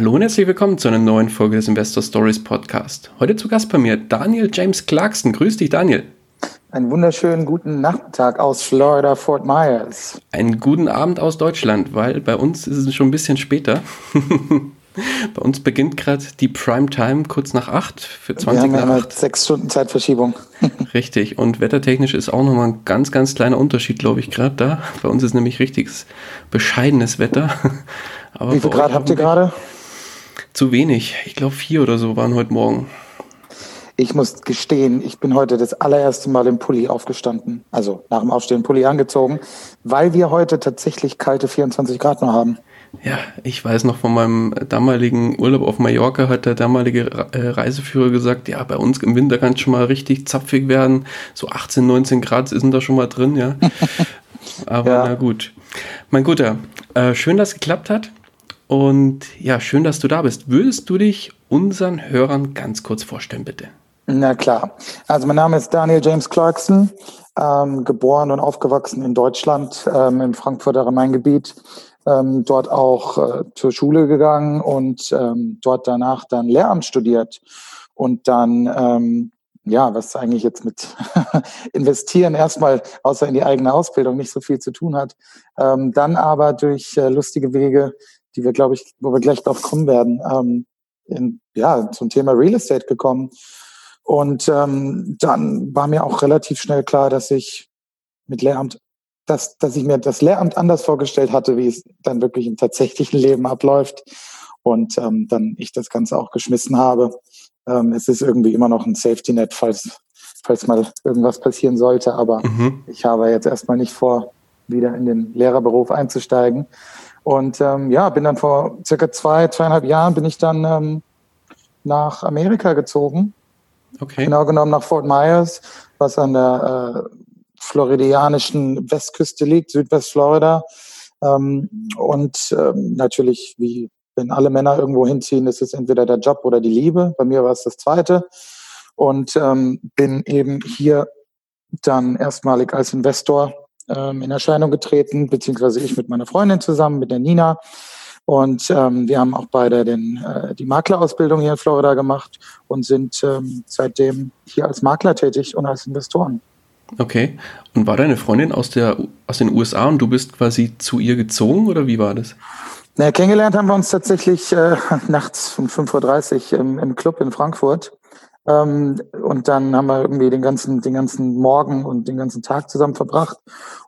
Hallo und herzlich willkommen zu einer neuen Folge des Investor Stories Podcast. Heute zu Gast bei mir Daniel James Clarkson. Grüß dich, Daniel. Einen wunderschönen guten Nachmittag aus Florida, Fort Myers. Einen guten Abend aus Deutschland, weil bei uns ist es schon ein bisschen später. bei uns beginnt gerade die Primetime kurz nach acht für 20 Wir haben nach acht. sechs Stunden Zeitverschiebung. Richtig. Und wettertechnisch ist auch nochmal ein ganz, ganz kleiner Unterschied, glaube ich, gerade da. Bei uns ist nämlich richtiges bescheidenes Wetter. Aber Wie viel Grad habt ihr gerade? Zu wenig. Ich glaube, vier oder so waren heute Morgen. Ich muss gestehen, ich bin heute das allererste Mal im Pulli aufgestanden. Also nach dem Aufstehen Pulli angezogen, weil wir heute tatsächlich kalte 24 Grad nur haben. Ja, ich weiß noch von meinem damaligen Urlaub auf Mallorca hat der damalige Reiseführer gesagt, ja, bei uns im Winter kann es schon mal richtig zapfig werden. So 18, 19 Grad sind da schon mal drin, ja. Aber ja. na gut. Mein Guter, äh, schön, dass es geklappt hat. Und ja, schön, dass du da bist. Würdest du dich unseren Hörern ganz kurz vorstellen, bitte? Na klar. Also mein Name ist Daniel James Clarkson, ähm, geboren und aufgewachsen in Deutschland, ähm, im Frankfurter Rhein-Gebiet. Ähm, dort auch äh, zur Schule gegangen und ähm, dort danach dann Lehramt studiert und dann ähm, ja, was eigentlich jetzt mit Investieren erstmal außer in die eigene Ausbildung nicht so viel zu tun hat. Ähm, dann aber durch äh, lustige Wege die wir, glaube ich, wo wir gleich drauf kommen werden, ähm, in, ja, zum Thema Real Estate gekommen. Und ähm, dann war mir auch relativ schnell klar, dass ich mit Lehramt, dass, dass ich mir das Lehramt anders vorgestellt hatte, wie es dann wirklich im tatsächlichen Leben abläuft. Und ähm, dann ich das Ganze auch geschmissen habe. Ähm, es ist irgendwie immer noch ein Safety Net, falls, falls mal irgendwas passieren sollte. Aber mhm. ich habe jetzt erstmal nicht vor, wieder in den Lehrerberuf einzusteigen. Und ähm, ja, bin dann vor circa zwei, zweieinhalb Jahren bin ich dann ähm, nach Amerika gezogen. Okay. Genau genommen nach Fort Myers, was an der äh, floridianischen Westküste liegt, Südwestflorida. Ähm, und ähm, natürlich, wie wenn alle Männer irgendwo hinziehen, ist es entweder der Job oder die Liebe. Bei mir war es das Zweite. Und ähm, bin eben hier dann erstmalig als Investor ähm, in Erscheinung getreten, beziehungsweise ich mit meiner Freundin zusammen, mit der Nina. Und ähm, wir haben auch beide den, äh, die Maklerausbildung hier in Florida gemacht und sind ähm, seitdem hier als Makler tätig und als Investoren. Okay. Und war deine Freundin aus, der, aus den USA und du bist quasi zu ihr gezogen oder wie war das? Na, kennengelernt haben wir uns tatsächlich äh, nachts um 5.30 Uhr im, im Club in Frankfurt. Ähm, und dann haben wir irgendwie den ganzen, den ganzen Morgen und den ganzen Tag zusammen verbracht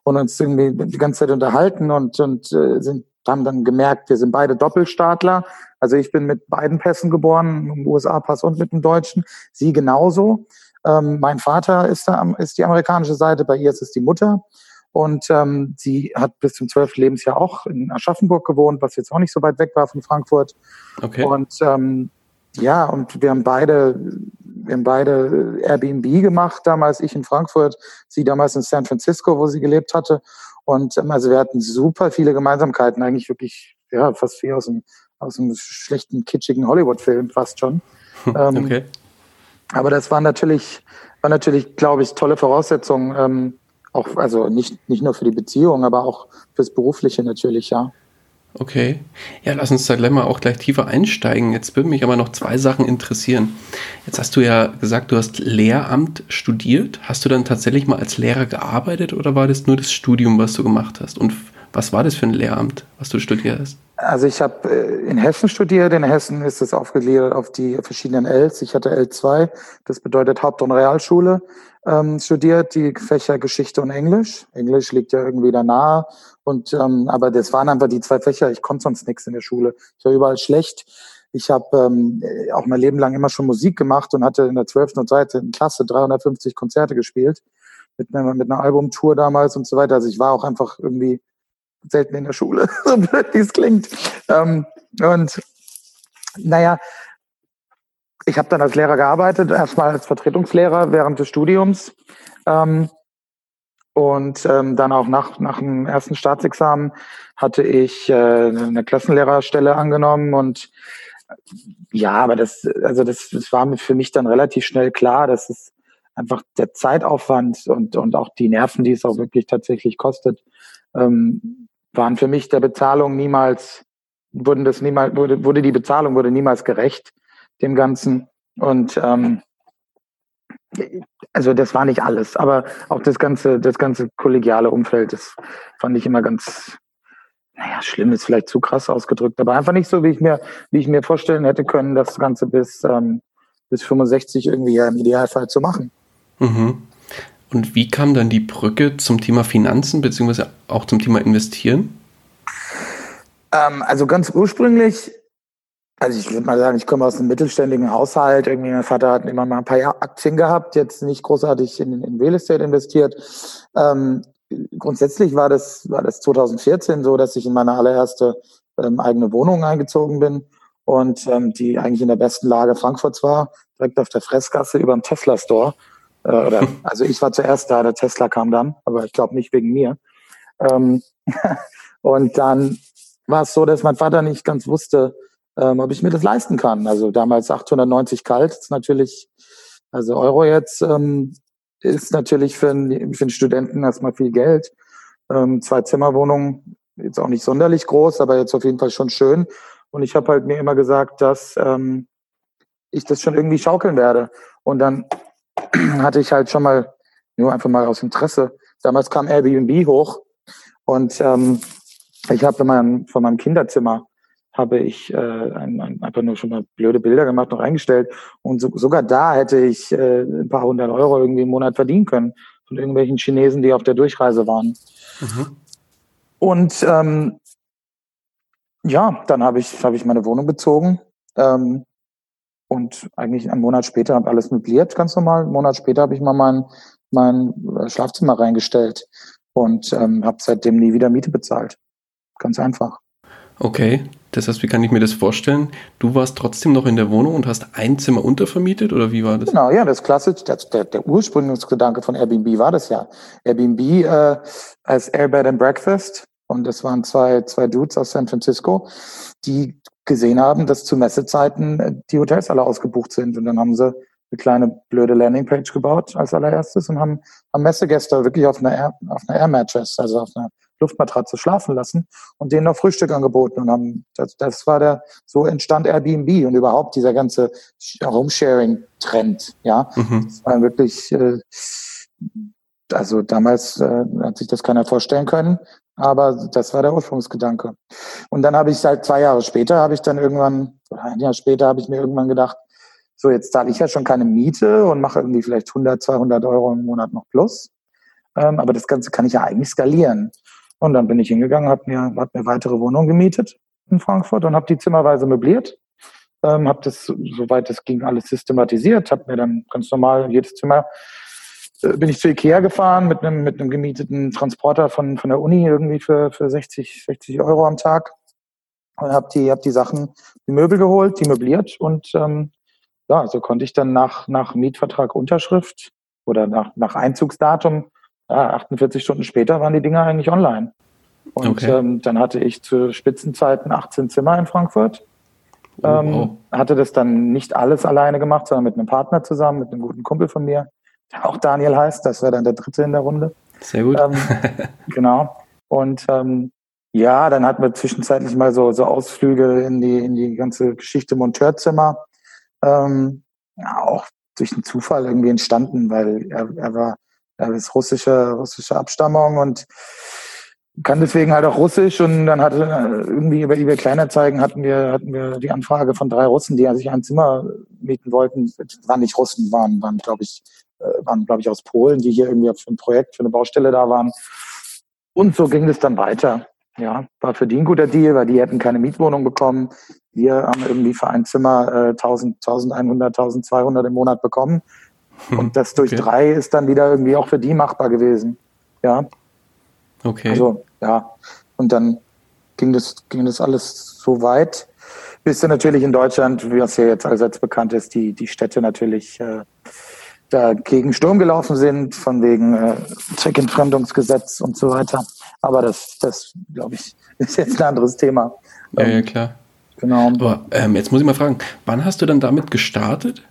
und uns irgendwie die ganze Zeit unterhalten und, und äh, sind, haben dann gemerkt, wir sind beide Doppelstaatler. Also ich bin mit beiden Pässen geboren, im USA-Pass und mit dem Deutschen. Sie genauso. Ähm, mein Vater ist, da, ist die amerikanische Seite, bei ihr ist es die Mutter. Und ähm, sie hat bis zum 12. Lebensjahr auch in Aschaffenburg gewohnt, was jetzt auch nicht so weit weg war von Frankfurt. Okay. Und ähm, ja, und wir haben beide wir haben beide Airbnb gemacht, damals ich in Frankfurt, sie damals in San Francisco, wo sie gelebt hatte. Und ähm, also wir hatten super viele Gemeinsamkeiten, eigentlich wirklich, ja, fast wie aus einem, aus einem schlechten, kitschigen Hollywood-Film fast schon. Ähm, okay. Aber das war natürlich, war natürlich, glaube ich, tolle Voraussetzungen, ähm, auch, also nicht, nicht nur für die Beziehung, aber auch fürs Berufliche natürlich, ja. Okay. Ja, lass uns da gleich mal auch gleich tiefer einsteigen. Jetzt würden mich aber noch zwei Sachen interessieren. Jetzt hast du ja gesagt, du hast Lehramt studiert. Hast du dann tatsächlich mal als Lehrer gearbeitet oder war das nur das Studium, was du gemacht hast? Und was war das für ein Lehramt, was du studiert hast? Also ich habe äh, in Hessen studiert. In Hessen ist es aufgegliedert auf die verschiedenen Ls. Ich hatte L2, das bedeutet Haupt- und Realschule, ähm, studiert, die Fächer Geschichte und Englisch. Englisch liegt ja irgendwie da nahe. Und ähm, aber das waren einfach die zwei Fächer. Ich konnte sonst nichts in der Schule. Ich war überall schlecht. Ich habe ähm, auch mein Leben lang immer schon Musik gemacht und hatte in der 12. und 13. Klasse 350 Konzerte gespielt mit einer, mit einer Albumtour damals und so weiter. Also ich war auch einfach irgendwie selten in der Schule, so blöd wie es klingt. Ähm, und Naja, ich habe dann als Lehrer gearbeitet, erstmal als Vertretungslehrer während des Studiums. Ähm, und ähm, dann auch nach, nach dem ersten Staatsexamen hatte ich äh, eine Klassenlehrerstelle angenommen und ja, aber das, also das, das war für mich dann relativ schnell klar, dass es einfach der Zeitaufwand und, und auch die Nerven, die es auch wirklich tatsächlich kostet, ähm, waren für mich der Bezahlung niemals, wurden das niemals, wurde, wurde die Bezahlung wurde niemals gerecht dem Ganzen. Und ähm, also das war nicht alles, aber auch das ganze, das ganze kollegiale Umfeld, das fand ich immer ganz, naja, schlimm ist vielleicht zu krass ausgedrückt, aber einfach nicht so, wie ich mir, wie ich mir vorstellen hätte können, das Ganze bis, ähm, bis 65 irgendwie ja im Idealfall zu machen. Mhm. Und wie kam dann die Brücke zum Thema Finanzen beziehungsweise auch zum Thema Investieren? Ähm, also ganz ursprünglich also ich würde mal sagen, ich komme aus einem mittelständigen Haushalt. Irgendwie mein Vater hat immer mal ein paar Aktien gehabt, jetzt nicht großartig in, in Real Estate investiert. Ähm, grundsätzlich war das, war das 2014 so, dass ich in meine allererste ähm, eigene Wohnung eingezogen bin und ähm, die eigentlich in der besten Lage Frankfurts war, direkt auf der Fressgasse über dem Tesla Store. Äh, oder, also ich war zuerst da, der Tesla kam dann, aber ich glaube nicht wegen mir. Ähm, und dann war es so, dass mein Vater nicht ganz wusste, ähm, ob ich mir das leisten kann. Also damals 890 kalt, ist natürlich, also Euro jetzt, ähm, ist natürlich für einen, für Studenten erstmal viel Geld. Ähm, zwei Zimmerwohnungen, jetzt auch nicht sonderlich groß, aber jetzt auf jeden Fall schon schön. Und ich habe halt mir immer gesagt, dass ähm, ich das schon irgendwie schaukeln werde. Und dann hatte ich halt schon mal, nur einfach mal aus Interesse, damals kam Airbnb hoch und ähm, ich habe von meinem Kinderzimmer habe ich äh, ein, ein, einfach nur schon mal blöde Bilder gemacht, noch eingestellt. Und so, sogar da hätte ich äh, ein paar hundert Euro irgendwie im Monat verdienen können von irgendwelchen Chinesen, die auf der Durchreise waren. Mhm. Und ähm, ja, dann habe ich, hab ich meine Wohnung bezogen. Ähm, und eigentlich einen Monat später habe alles möbliert, ganz normal. Einen Monat später habe ich mal mein, mein Schlafzimmer reingestellt und ähm, habe seitdem nie wieder Miete bezahlt. Ganz einfach. Okay, das heißt, wie kann ich mir das vorstellen? Du warst trotzdem noch in der Wohnung und hast ein Zimmer untervermietet oder wie war das? Genau, ja, das klassisch, der, der, der Ursprungsgedanke von Airbnb war das ja. Airbnb äh, als Airbed and Breakfast und das waren zwei, zwei Dudes aus San Francisco, die gesehen haben, dass zu Messezeiten äh, die Hotels alle ausgebucht sind und dann haben sie eine kleine blöde Landingpage gebaut als allererstes und haben, haben Messegäste wirklich auf einer Air, auf einer Air Mattress, also auf einer Luftmatratze schlafen lassen und denen noch Frühstück angeboten und haben, das, das war der, so entstand Airbnb und überhaupt dieser ganze Homesharing-Trend, ja. Mhm. Das war wirklich, äh, also damals äh, hat sich das keiner vorstellen können, aber das war der Ursprungsgedanke. Und dann habe ich seit zwei Jahre später, habe ich dann irgendwann, oder ein Jahr später, habe ich mir irgendwann gedacht, so jetzt zahle ich ja schon keine Miete und mache irgendwie vielleicht 100, 200 Euro im Monat noch plus. Ähm, aber das Ganze kann ich ja eigentlich skalieren. Und dann bin ich hingegangen, habe mir, hab mir weitere Wohnungen gemietet in Frankfurt und habe die zimmerweise möbliert. Ähm, habe das, soweit es ging, alles systematisiert, habe mir dann ganz normal jedes Zimmer bin ich zu Ikea gefahren mit einem, mit einem gemieteten Transporter von, von der Uni irgendwie für, für 60, 60 Euro am Tag. Und habe die, hab die Sachen, die Möbel geholt, die möbliert und ähm, ja, so konnte ich dann nach, nach Mietvertrag Unterschrift oder nach, nach Einzugsdatum ja, 48 Stunden später waren die Dinger eigentlich online. Und okay. ähm, dann hatte ich zu Spitzenzeiten 18 Zimmer in Frankfurt. Oh, ähm, wow. Hatte das dann nicht alles alleine gemacht, sondern mit einem Partner zusammen, mit einem guten Kumpel von mir, auch Daniel heißt. Das wäre dann der dritte in der Runde. Sehr gut. Ähm, genau. Und ähm, ja, dann hatten wir zwischenzeitlich mal so, so Ausflüge in die, in die ganze Geschichte Monteurzimmer. Ähm, ja, auch durch einen Zufall irgendwie entstanden, weil er, er war er ist russische, russische Abstammung und kann deswegen halt auch Russisch und dann hatte äh, irgendwie über eBay Kleinanzeigen hatten wir, hatten wir die Anfrage von drei Russen, die sich ein Zimmer mieten wollten. Waren nicht Russen, waren, waren glaube ich, waren glaube ich aus Polen, die hier irgendwie für ein Projekt, für eine Baustelle da waren. Und so ging es dann weiter. Ja, war für die ein guter Deal, weil die hätten keine Mietwohnung bekommen. Wir haben irgendwie für ein Zimmer äh, 1000, 1100, 1200 im Monat bekommen. Hm, Und das durch okay. drei ist dann wieder irgendwie auch für die machbar gewesen. Ja. Okay. Also, ja. Und dann ging das, ging das alles so weit, Bist du natürlich in Deutschland, wie es ja jetzt allseits bekannt ist, die, die Städte natürlich äh, da gegen Sturm gelaufen sind, von wegen äh, Zweckentfremdungsgesetz und so weiter. Aber das, das glaube ich, ist jetzt ein anderes Thema. Ja, ja, klar. Genau. Aber ähm, jetzt muss ich mal fragen, wann hast du dann damit gestartet?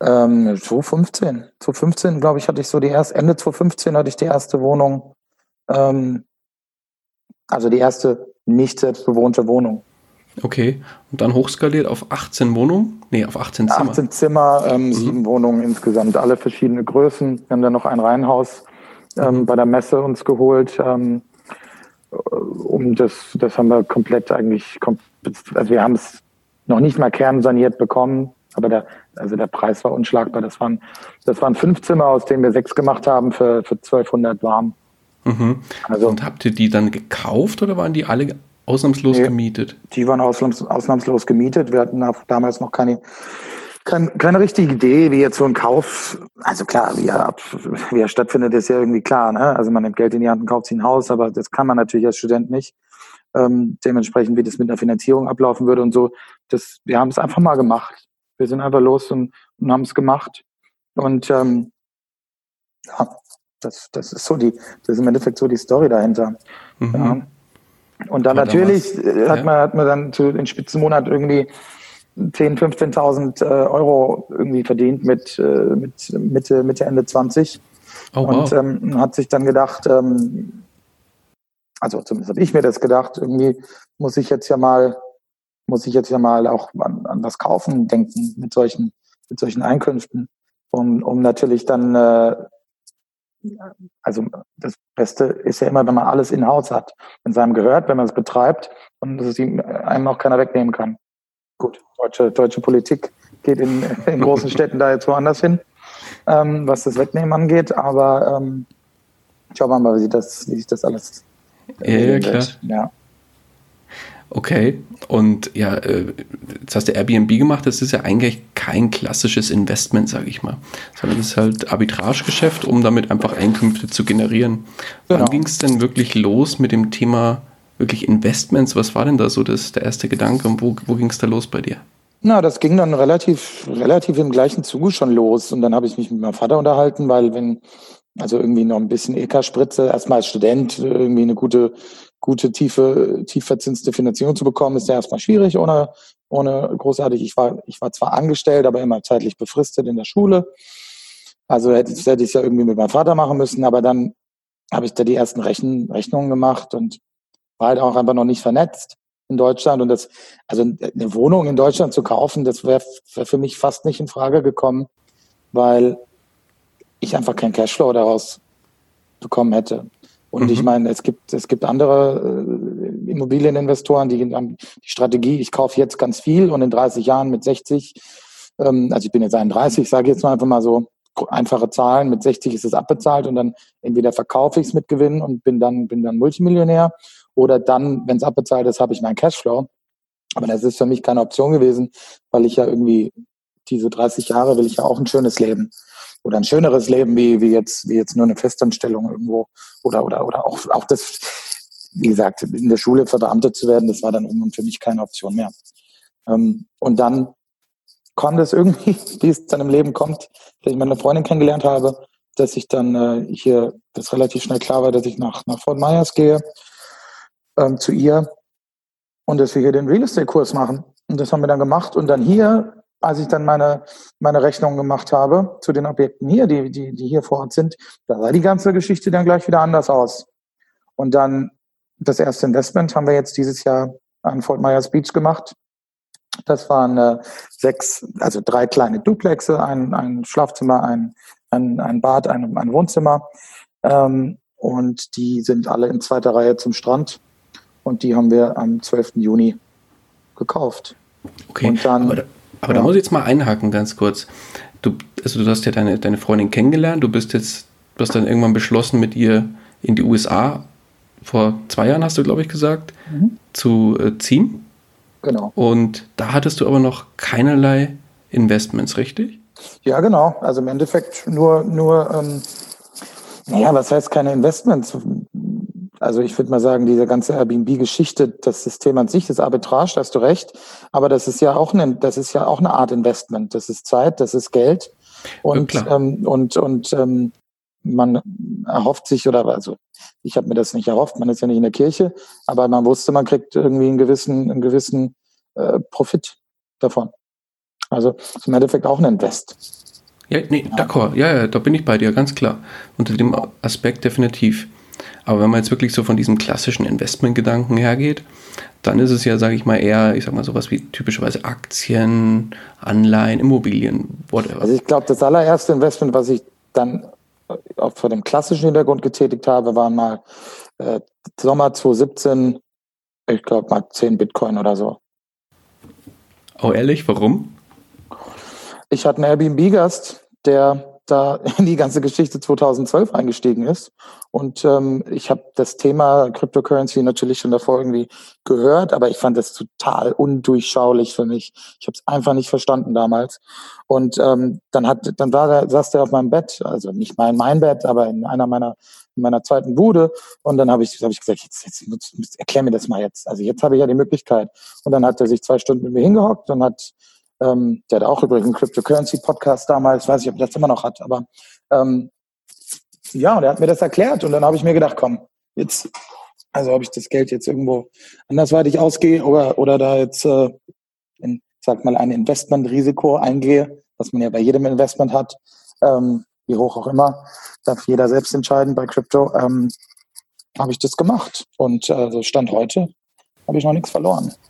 Ähm, 2015. 2015, glaube ich, hatte ich so die erste, Ende 2015 hatte ich die erste Wohnung, ähm, also die erste nicht selbstbewohnte Wohnung. Okay, und dann hochskaliert auf 18 Wohnungen? Nee, auf 18 Zimmer. 18 Zimmer, ähm, mhm. sieben Wohnungen insgesamt, alle verschiedene Größen. Wir haben dann noch ein Reihenhaus ähm, mhm. bei der Messe uns geholt. Ähm, um das, das haben wir komplett eigentlich, also wir haben es noch nicht mal kernsaniert bekommen, aber der, also der Preis war unschlagbar. Das waren, das waren fünf Zimmer, aus denen wir sechs gemacht haben für, für 1200 warm. Mhm. Also, und habt ihr die dann gekauft oder waren die alle Ausnahmslos nee, gemietet? Die waren ausnahms, ausnahmslos gemietet. Wir hatten damals noch keine, keine, keine richtige Idee, wie jetzt so ein Kauf, also klar, wie er, wie er stattfindet, ist ja irgendwie klar. Ne? Also man nimmt Geld in die Hand und kauft sich ein Haus, aber das kann man natürlich als Student nicht. Ähm, dementsprechend, wie das mit einer Finanzierung ablaufen würde und so, das, wir haben es einfach mal gemacht. Wir sind einfach los und, und haben es gemacht. Und ähm, ja, das, das ist so die, das ist im Endeffekt so die Story dahinter. Mhm. Ja. Und dann natürlich damals, hat, man, hat man dann zu den Spitzenmonat irgendwie 10.000, 15.000 äh, Euro irgendwie verdient mit, äh, mit Mitte, Mitte, Ende 20. Oh, und wow. ähm, hat sich dann gedacht, ähm, also zumindest habe ich mir das gedacht, irgendwie muss ich jetzt ja mal, muss ich jetzt ja mal auch an, an was kaufen denken mit solchen, mit solchen Einkünften, um, um natürlich dann äh, also das Beste ist ja immer, wenn man alles in-house hat, wenn es einem gehört, wenn man es betreibt und dass es einem auch keiner wegnehmen kann. Gut, deutsche, deutsche Politik geht in, in großen Städten da jetzt woanders hin, ähm, was das Wegnehmen angeht, aber ähm, schauen wir mal, wie, das, wie sich das alles ja, ja, klar. Ja. Okay, und ja, äh, jetzt hast du Airbnb gemacht, das ist ja eigentlich kein klassisches Investment, sage ich mal, sondern es ist halt Arbitragegeschäft, um damit einfach Einkünfte zu generieren. Genau. Wann ging es denn wirklich los mit dem Thema wirklich Investments? Was war denn da so das, der erste Gedanke und wo, wo ging es da los bei dir? Na, das ging dann relativ, relativ im gleichen Zuge schon los. Und dann habe ich mich mit meinem Vater unterhalten, weil wenn, also irgendwie noch ein bisschen EK-Spritze, erstmal als Student irgendwie eine gute gute, tiefe, tief verzinste Finanzierung zu bekommen, ist ja erstmal schwierig, ohne, ohne großartig. Ich war, ich war zwar angestellt, aber immer zeitlich befristet in der Schule. Also hätte, hätte ich es ja irgendwie mit meinem Vater machen müssen, aber dann habe ich da die ersten Rechen, Rechnungen gemacht und war halt auch einfach noch nicht vernetzt in Deutschland. Und das, also eine Wohnung in Deutschland zu kaufen, das wäre wär für mich fast nicht in Frage gekommen, weil ich einfach keinen Cashflow daraus bekommen hätte. Und mhm. ich meine, es gibt, es gibt andere äh, Immobilieninvestoren, die haben die Strategie, ich kaufe jetzt ganz viel und in 30 Jahren mit 60, ähm, also ich bin jetzt 31, sage jetzt mal einfach mal so einfache Zahlen, mit 60 ist es abbezahlt und dann entweder verkaufe ich es mit Gewinn und bin dann, bin dann Multimillionär oder dann, wenn es abbezahlt ist, habe ich meinen Cashflow. Aber das ist für mich keine Option gewesen, weil ich ja irgendwie diese 30 Jahre will ich ja auch ein schönes Leben oder ein schöneres Leben wie, wie jetzt, wie jetzt nur eine Festanstellung irgendwo oder, oder, oder auch, auch das, wie gesagt, in der Schule verbeamtet zu werden, das war dann irgendwann für mich keine Option mehr. Ähm, und dann kam das irgendwie, wie es dann im Leben kommt, dass ich meine Freundin kennengelernt habe, dass ich dann äh, hier, das relativ schnell klar war, dass ich nach, nach Fort Myers gehe, ähm, zu ihr und dass wir hier den Real Estate Kurs machen. Und das haben wir dann gemacht und dann hier als ich dann meine, meine Rechnung gemacht habe zu den Objekten hier, die, die, die hier vor Ort sind, da sah die ganze Geschichte dann gleich wieder anders aus. Und dann das erste Investment haben wir jetzt dieses Jahr an Fort Myers Beach gemacht. Das waren äh, sechs, also drei kleine Duplexe, ein, ein Schlafzimmer, ein, ein, ein Bad, ein, ein Wohnzimmer. Ähm, und die sind alle in zweiter Reihe zum Strand. Und die haben wir am 12. Juni gekauft. Okay, und dann, aber ja. da muss ich jetzt mal einhaken, ganz kurz. Du, also du hast ja deine, deine Freundin kennengelernt, du bist jetzt, du hast dann irgendwann beschlossen, mit ihr in die USA, vor zwei Jahren hast du, glaube ich, gesagt, mhm. zu äh, ziehen. Genau. Und da hattest du aber noch keinerlei Investments, richtig? Ja, genau. Also im Endeffekt nur, nur ähm, naja, was heißt keine Investments? Also ich würde mal sagen, diese ganze Airbnb-Geschichte, das System an sich, das Arbitrage, da hast du recht. Aber das ist ja auch eine, das ist ja auch eine Art Investment. Das ist Zeit, das ist Geld. Und, ja, ähm, und, und ähm, man erhofft sich oder also ich habe mir das nicht erhofft, man ist ja nicht in der Kirche, aber man wusste, man kriegt irgendwie einen gewissen, einen gewissen äh, Profit davon. Also ist im Endeffekt auch ein Invest. Ja, nee, d'accord. Ja, ja, da bin ich bei dir, ganz klar. Unter dem Aspekt definitiv. Aber wenn man jetzt wirklich so von diesem klassischen Investmentgedanken hergeht, dann ist es ja, sage ich mal, eher, ich sag mal, sowas wie typischerweise Aktien, Anleihen, Immobilien, whatever. Also ich glaube, das allererste Investment, was ich dann auch vor dem klassischen Hintergrund getätigt habe, waren mal äh, Sommer 2017, ich glaube mal 10 Bitcoin oder so. Oh, ehrlich, warum? Ich hatte einen Airbnb-Gast, der da in die ganze Geschichte 2012 eingestiegen ist. Und ähm, ich habe das Thema Cryptocurrency natürlich schon davor irgendwie gehört, aber ich fand das total undurchschaulich für mich. Ich habe es einfach nicht verstanden damals. Und ähm, dann hat, dann war der, saß der auf meinem Bett, also nicht mein mein Bett, aber in einer meiner in meiner zweiten Bude. Und dann habe ich, hab ich gesagt, jetzt, jetzt, jetzt erklär mir das mal jetzt. Also jetzt habe ich ja die Möglichkeit. Und dann hat er sich zwei Stunden mit mir hingehockt und hat ähm, der hat auch übrigens einen Cryptocurrency-Podcast damals, weiß ich, ob er das immer noch hat, aber ähm, ja, und er hat mir das erklärt und dann habe ich mir gedacht, komm, jetzt, also ob ich das Geld jetzt irgendwo andersweitig ausgehe oder, oder da jetzt, äh, in, sag mal, ein Investmentrisiko eingehe, was man ja bei jedem Investment hat, ähm, wie hoch auch immer, darf jeder selbst entscheiden bei Crypto, ähm, habe ich das gemacht. Und äh, Stand heute habe ich noch nichts verloren.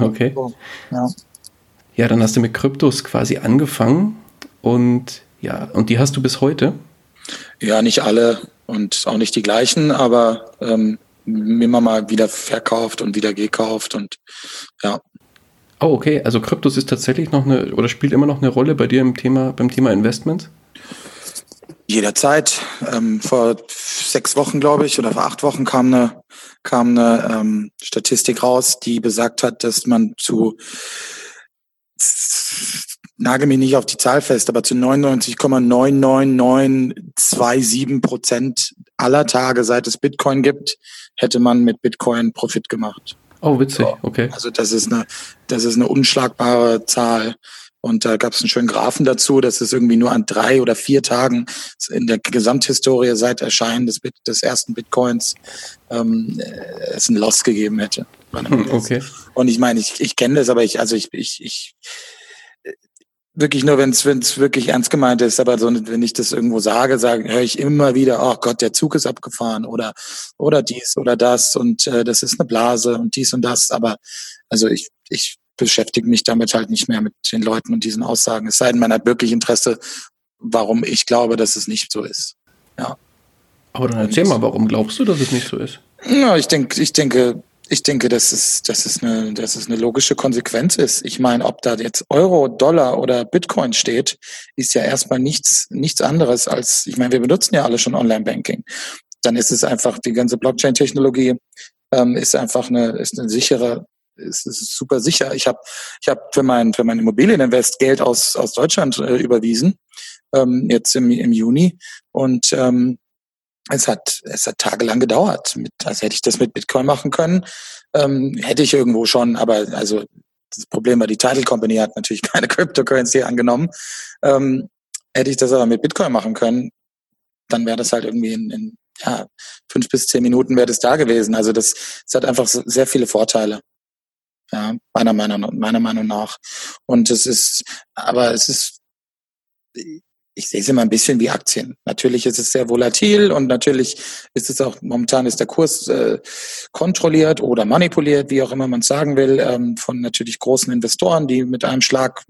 Okay. So, ja. Ja, dann hast du mit Kryptos quasi angefangen und ja, und die hast du bis heute? Ja, nicht alle und auch nicht die gleichen, aber ähm, immer mal wieder verkauft und wieder gekauft und ja. Oh, okay. Also Kryptos ist tatsächlich noch eine oder spielt immer noch eine Rolle bei dir im Thema, beim Thema Investment? Jederzeit. Ähm, vor sechs Wochen, glaube ich, oder vor acht Wochen kam eine, kam eine ähm, Statistik raus, die besagt hat, dass man zu nagel mich nicht auf die Zahl fest, aber zu 99,99927 Prozent aller Tage, seit es Bitcoin gibt, hätte man mit Bitcoin Profit gemacht. Oh, witzig, okay. Also das ist eine, das ist eine unschlagbare Zahl. Und da gab es einen schönen Graphen dazu, dass es irgendwie nur an drei oder vier Tagen in der Gesamthistorie seit Erscheinen des, des ersten Bitcoins ähm, es ein Loss gegeben hätte. Okay. Und ich meine, ich, ich kenne das, aber ich, also ich, ich, ich wirklich nur, wenn es wirklich ernst gemeint ist, aber so, wenn ich das irgendwo sage, sage, höre ich immer wieder, oh Gott, der Zug ist abgefahren oder oder dies oder das und äh, das ist eine Blase und dies und das. Aber also ich, ich beschäftige mich damit halt nicht mehr mit den Leuten und diesen Aussagen. Es sei denn, man hat wirklich Interesse, warum ich glaube, dass es nicht so ist. Ja. Aber dann erzähl mal, warum glaubst du, dass es nicht so ist? Ja, ich denke, ich denke, ich denke, dass es, dass es eine, dass es eine logische Konsequenz ist. Ich meine, ob da jetzt Euro, Dollar oder Bitcoin steht, ist ja erstmal nichts, nichts anderes als, ich meine, wir benutzen ja alle schon Online-Banking. Dann ist es einfach, die ganze Blockchain-Technologie ähm, ist einfach eine, ist eine sichere, ist, ist super sicher. Ich habe ich hab für mein, für mein Immobilieninvest Geld aus, aus Deutschland äh, überwiesen, ähm, jetzt im, im Juni. Und ähm, es hat, es hat tagelang gedauert. Mit, also hätte ich das mit Bitcoin machen können, ähm, hätte ich irgendwo schon, aber also das Problem war, die Title Company hat natürlich keine Cryptocurrency angenommen. Ähm, hätte ich das aber mit Bitcoin machen können, dann wäre das halt irgendwie in, in ja, fünf bis zehn Minuten wäre das da gewesen. Also das, das hat einfach sehr viele Vorteile. Ja, meiner Meinung, meiner Meinung nach. Und es ist, aber es ist, ich sehe es immer ein bisschen wie Aktien. Natürlich ist es sehr volatil und natürlich ist es auch, momentan ist der Kurs äh, kontrolliert oder manipuliert, wie auch immer man es sagen will, ähm, von natürlich großen Investoren, die mit einem Schlag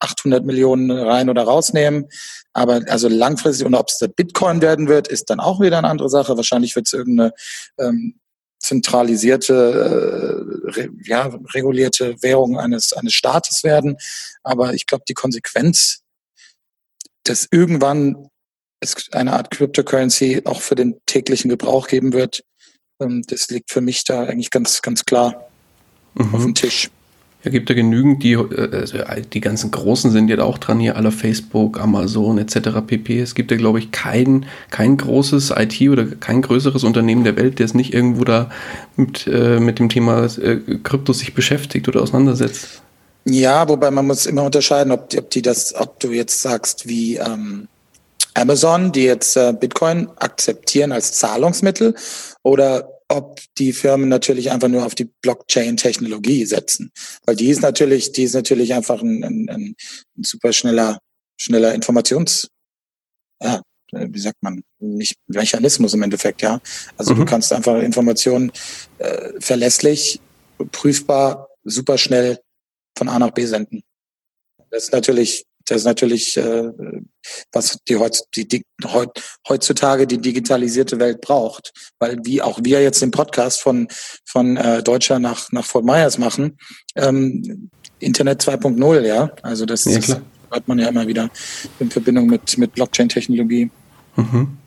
800 Millionen rein oder rausnehmen. Aber also langfristig, und ob es der Bitcoin werden wird, ist dann auch wieder eine andere Sache. Wahrscheinlich wird es irgendeine ähm, zentralisierte, äh, re, ja, regulierte Währung eines, eines Staates werden. Aber ich glaube, die Konsequenz dass irgendwann es eine Art Cryptocurrency auch für den täglichen Gebrauch geben wird. Ähm, das liegt für mich da eigentlich ganz, ganz klar mhm. auf dem Tisch. Ja, gibt ja genügend, die, äh, also die ganzen Großen sind ja auch dran hier, aller Facebook, Amazon etc. pp. Es gibt ja, glaube ich, kein, kein großes IT oder kein größeres Unternehmen der Welt, der es nicht irgendwo da mit, äh, mit dem Thema äh, Krypto sich beschäftigt oder auseinandersetzt. Ja, wobei man muss immer unterscheiden, ob, ob die das, ob du jetzt sagst, wie ähm, Amazon, die jetzt äh, Bitcoin akzeptieren als Zahlungsmittel oder ob die Firmen natürlich einfach nur auf die Blockchain-Technologie setzen. Weil die ist natürlich, die ist natürlich einfach ein, ein, ein super schneller, schneller Informations, ja, wie sagt man, nicht Mechanismus im Endeffekt, ja. Also mhm. du kannst einfach Informationen äh, verlässlich, prüfbar, super schnell von A nach B senden. Das ist natürlich das ist natürlich, äh, was die, die, die heutzutage die digitalisierte Welt braucht. Weil wie auch wir jetzt den Podcast von, von äh, Deutscher nach, nach Fort Myers machen, ähm, Internet 2.0, ja. Also das, ja, das hört man ja immer wieder in Verbindung mit, mit Blockchain-Technologie. Mhm.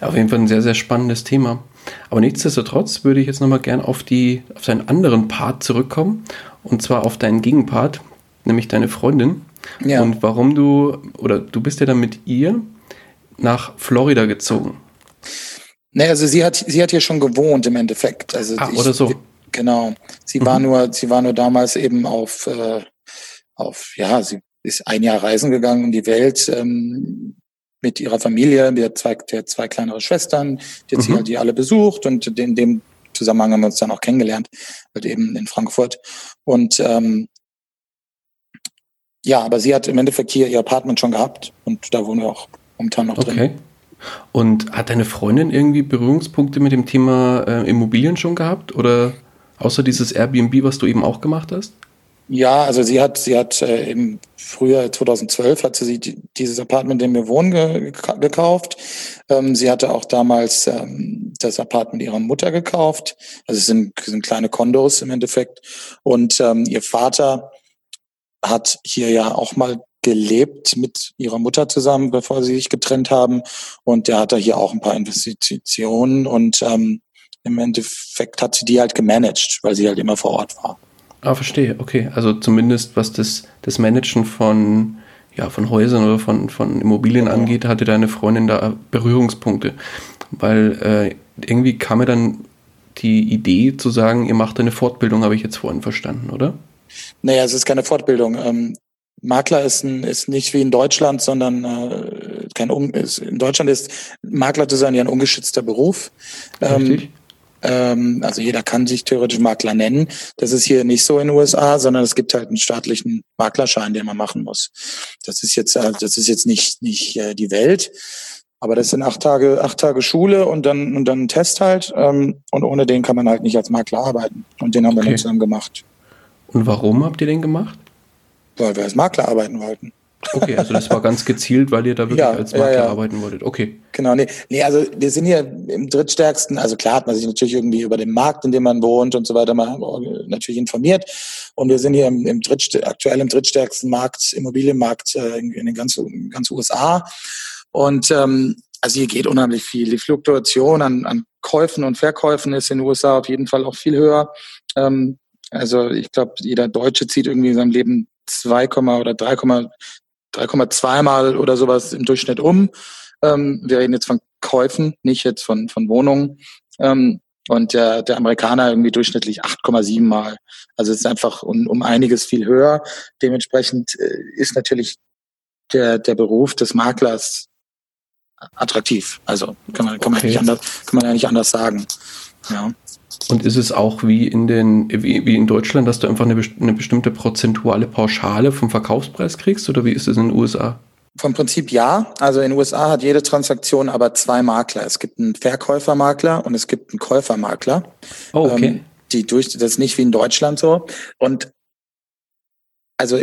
Auf jeden Fall ein sehr, sehr spannendes Thema. Aber nichtsdestotrotz würde ich jetzt nochmal gern auf, die, auf deinen anderen Part zurückkommen. Und zwar auf deinen Gegenpart, nämlich deine Freundin. Ja. Und warum du, oder du bist ja dann mit ihr nach Florida gezogen. Nee, also sie hat, sie hat hier schon gewohnt im Endeffekt. Also ah, ich, oder so. Genau. Sie mhm. war nur, sie war nur damals eben auf, äh, auf, ja, sie ist ein Jahr reisen gegangen um die Welt ähm, mit ihrer Familie. Die hat zwei, die hat zwei kleinere Schwestern, die hat mhm. sie halt die alle besucht und in dem Zusammenhang haben wir uns dann auch kennengelernt, halt eben in Frankfurt. Und ähm, ja, aber sie hat im Endeffekt hier ihr Apartment schon gehabt und da wohnen wir auch momentan noch drin. Okay. Und hat deine Freundin irgendwie Berührungspunkte mit dem Thema äh, Immobilien schon gehabt oder außer dieses Airbnb, was du eben auch gemacht hast? Ja, also sie hat, sie hat äh, im Frühjahr 2012 hat sie die, dieses Apartment, in dem wir wohnen, ge gekauft. Ähm, sie hatte auch damals ähm, das Apartment ihrer Mutter gekauft. Also es sind, sind kleine Kondos im Endeffekt. Und ähm, ihr Vater hat hier ja auch mal gelebt mit ihrer Mutter zusammen, bevor sie sich getrennt haben. Und der hat da hier auch ein paar Investitionen und ähm, im Endeffekt hat sie die halt gemanagt, weil sie halt immer vor Ort war. Ah, verstehe. Okay, also zumindest was das, das Managen von, ja, von Häusern oder von, von Immobilien genau. angeht, hatte deine Freundin da Berührungspunkte. Weil äh, irgendwie kam mir dann die Idee zu sagen, ihr macht eine Fortbildung, habe ich jetzt vorhin verstanden, oder? Naja, es ist keine Fortbildung. Ähm, Makler ist, ein, ist nicht wie in Deutschland, sondern äh, kein ist, in Deutschland ist Makler zu sein ja ein ungeschützter Beruf. Ähm, ähm, also jeder kann sich theoretisch Makler nennen. Das ist hier nicht so in den USA, sondern es gibt halt einen staatlichen Maklerschein, den man machen muss. Das ist jetzt, äh, das ist jetzt nicht nicht äh, die Welt. Aber das sind acht Tage, acht Tage Schule und dann, und dann ein Test halt. Ähm, und ohne den kann man halt nicht als Makler arbeiten. Und den haben okay. wir dann zusammen gemacht. Und warum habt ihr den gemacht? Weil wir als Makler arbeiten wollten. Okay, also das war ganz gezielt, weil ihr da wirklich ja, als Makler ja, ja. arbeiten wolltet. Okay. Genau, nee, nee, also wir sind hier im drittstärksten, also klar hat man sich natürlich irgendwie über den Markt, in dem man wohnt und so weiter mal natürlich informiert. Und wir sind hier im, im drittst, aktuell im drittstärksten Markt, Immobilienmarkt äh, in, in den ganzen, ganz USA. Und ähm, also hier geht unheimlich viel. Die Fluktuation an, an Käufen und Verkäufen ist in den USA auf jeden Fall auch viel höher. Ähm, also ich glaube, jeder Deutsche zieht irgendwie in seinem Leben 2, oder 3,2 Mal oder sowas im Durchschnitt um. Ähm, wir reden jetzt von Käufen, nicht jetzt von, von Wohnungen. Ähm, und der, der Amerikaner irgendwie durchschnittlich 8,7 Mal. Also es ist einfach um, um einiges viel höher. Dementsprechend äh, ist natürlich der, der Beruf des Maklers attraktiv. Also kann man, kann man, okay. nicht anders, kann man ja nicht anders sagen. Ja. Und ist es auch wie in den, wie, wie in Deutschland, dass du einfach eine, eine bestimmte prozentuale Pauschale vom Verkaufspreis kriegst oder wie ist es in den USA? Vom Prinzip ja. Also in den USA hat jede Transaktion aber zwei Makler. Es gibt einen Verkäufermakler und es gibt einen Käufermakler. Oh, okay. Ähm, die durch, das ist nicht wie in Deutschland so. Und also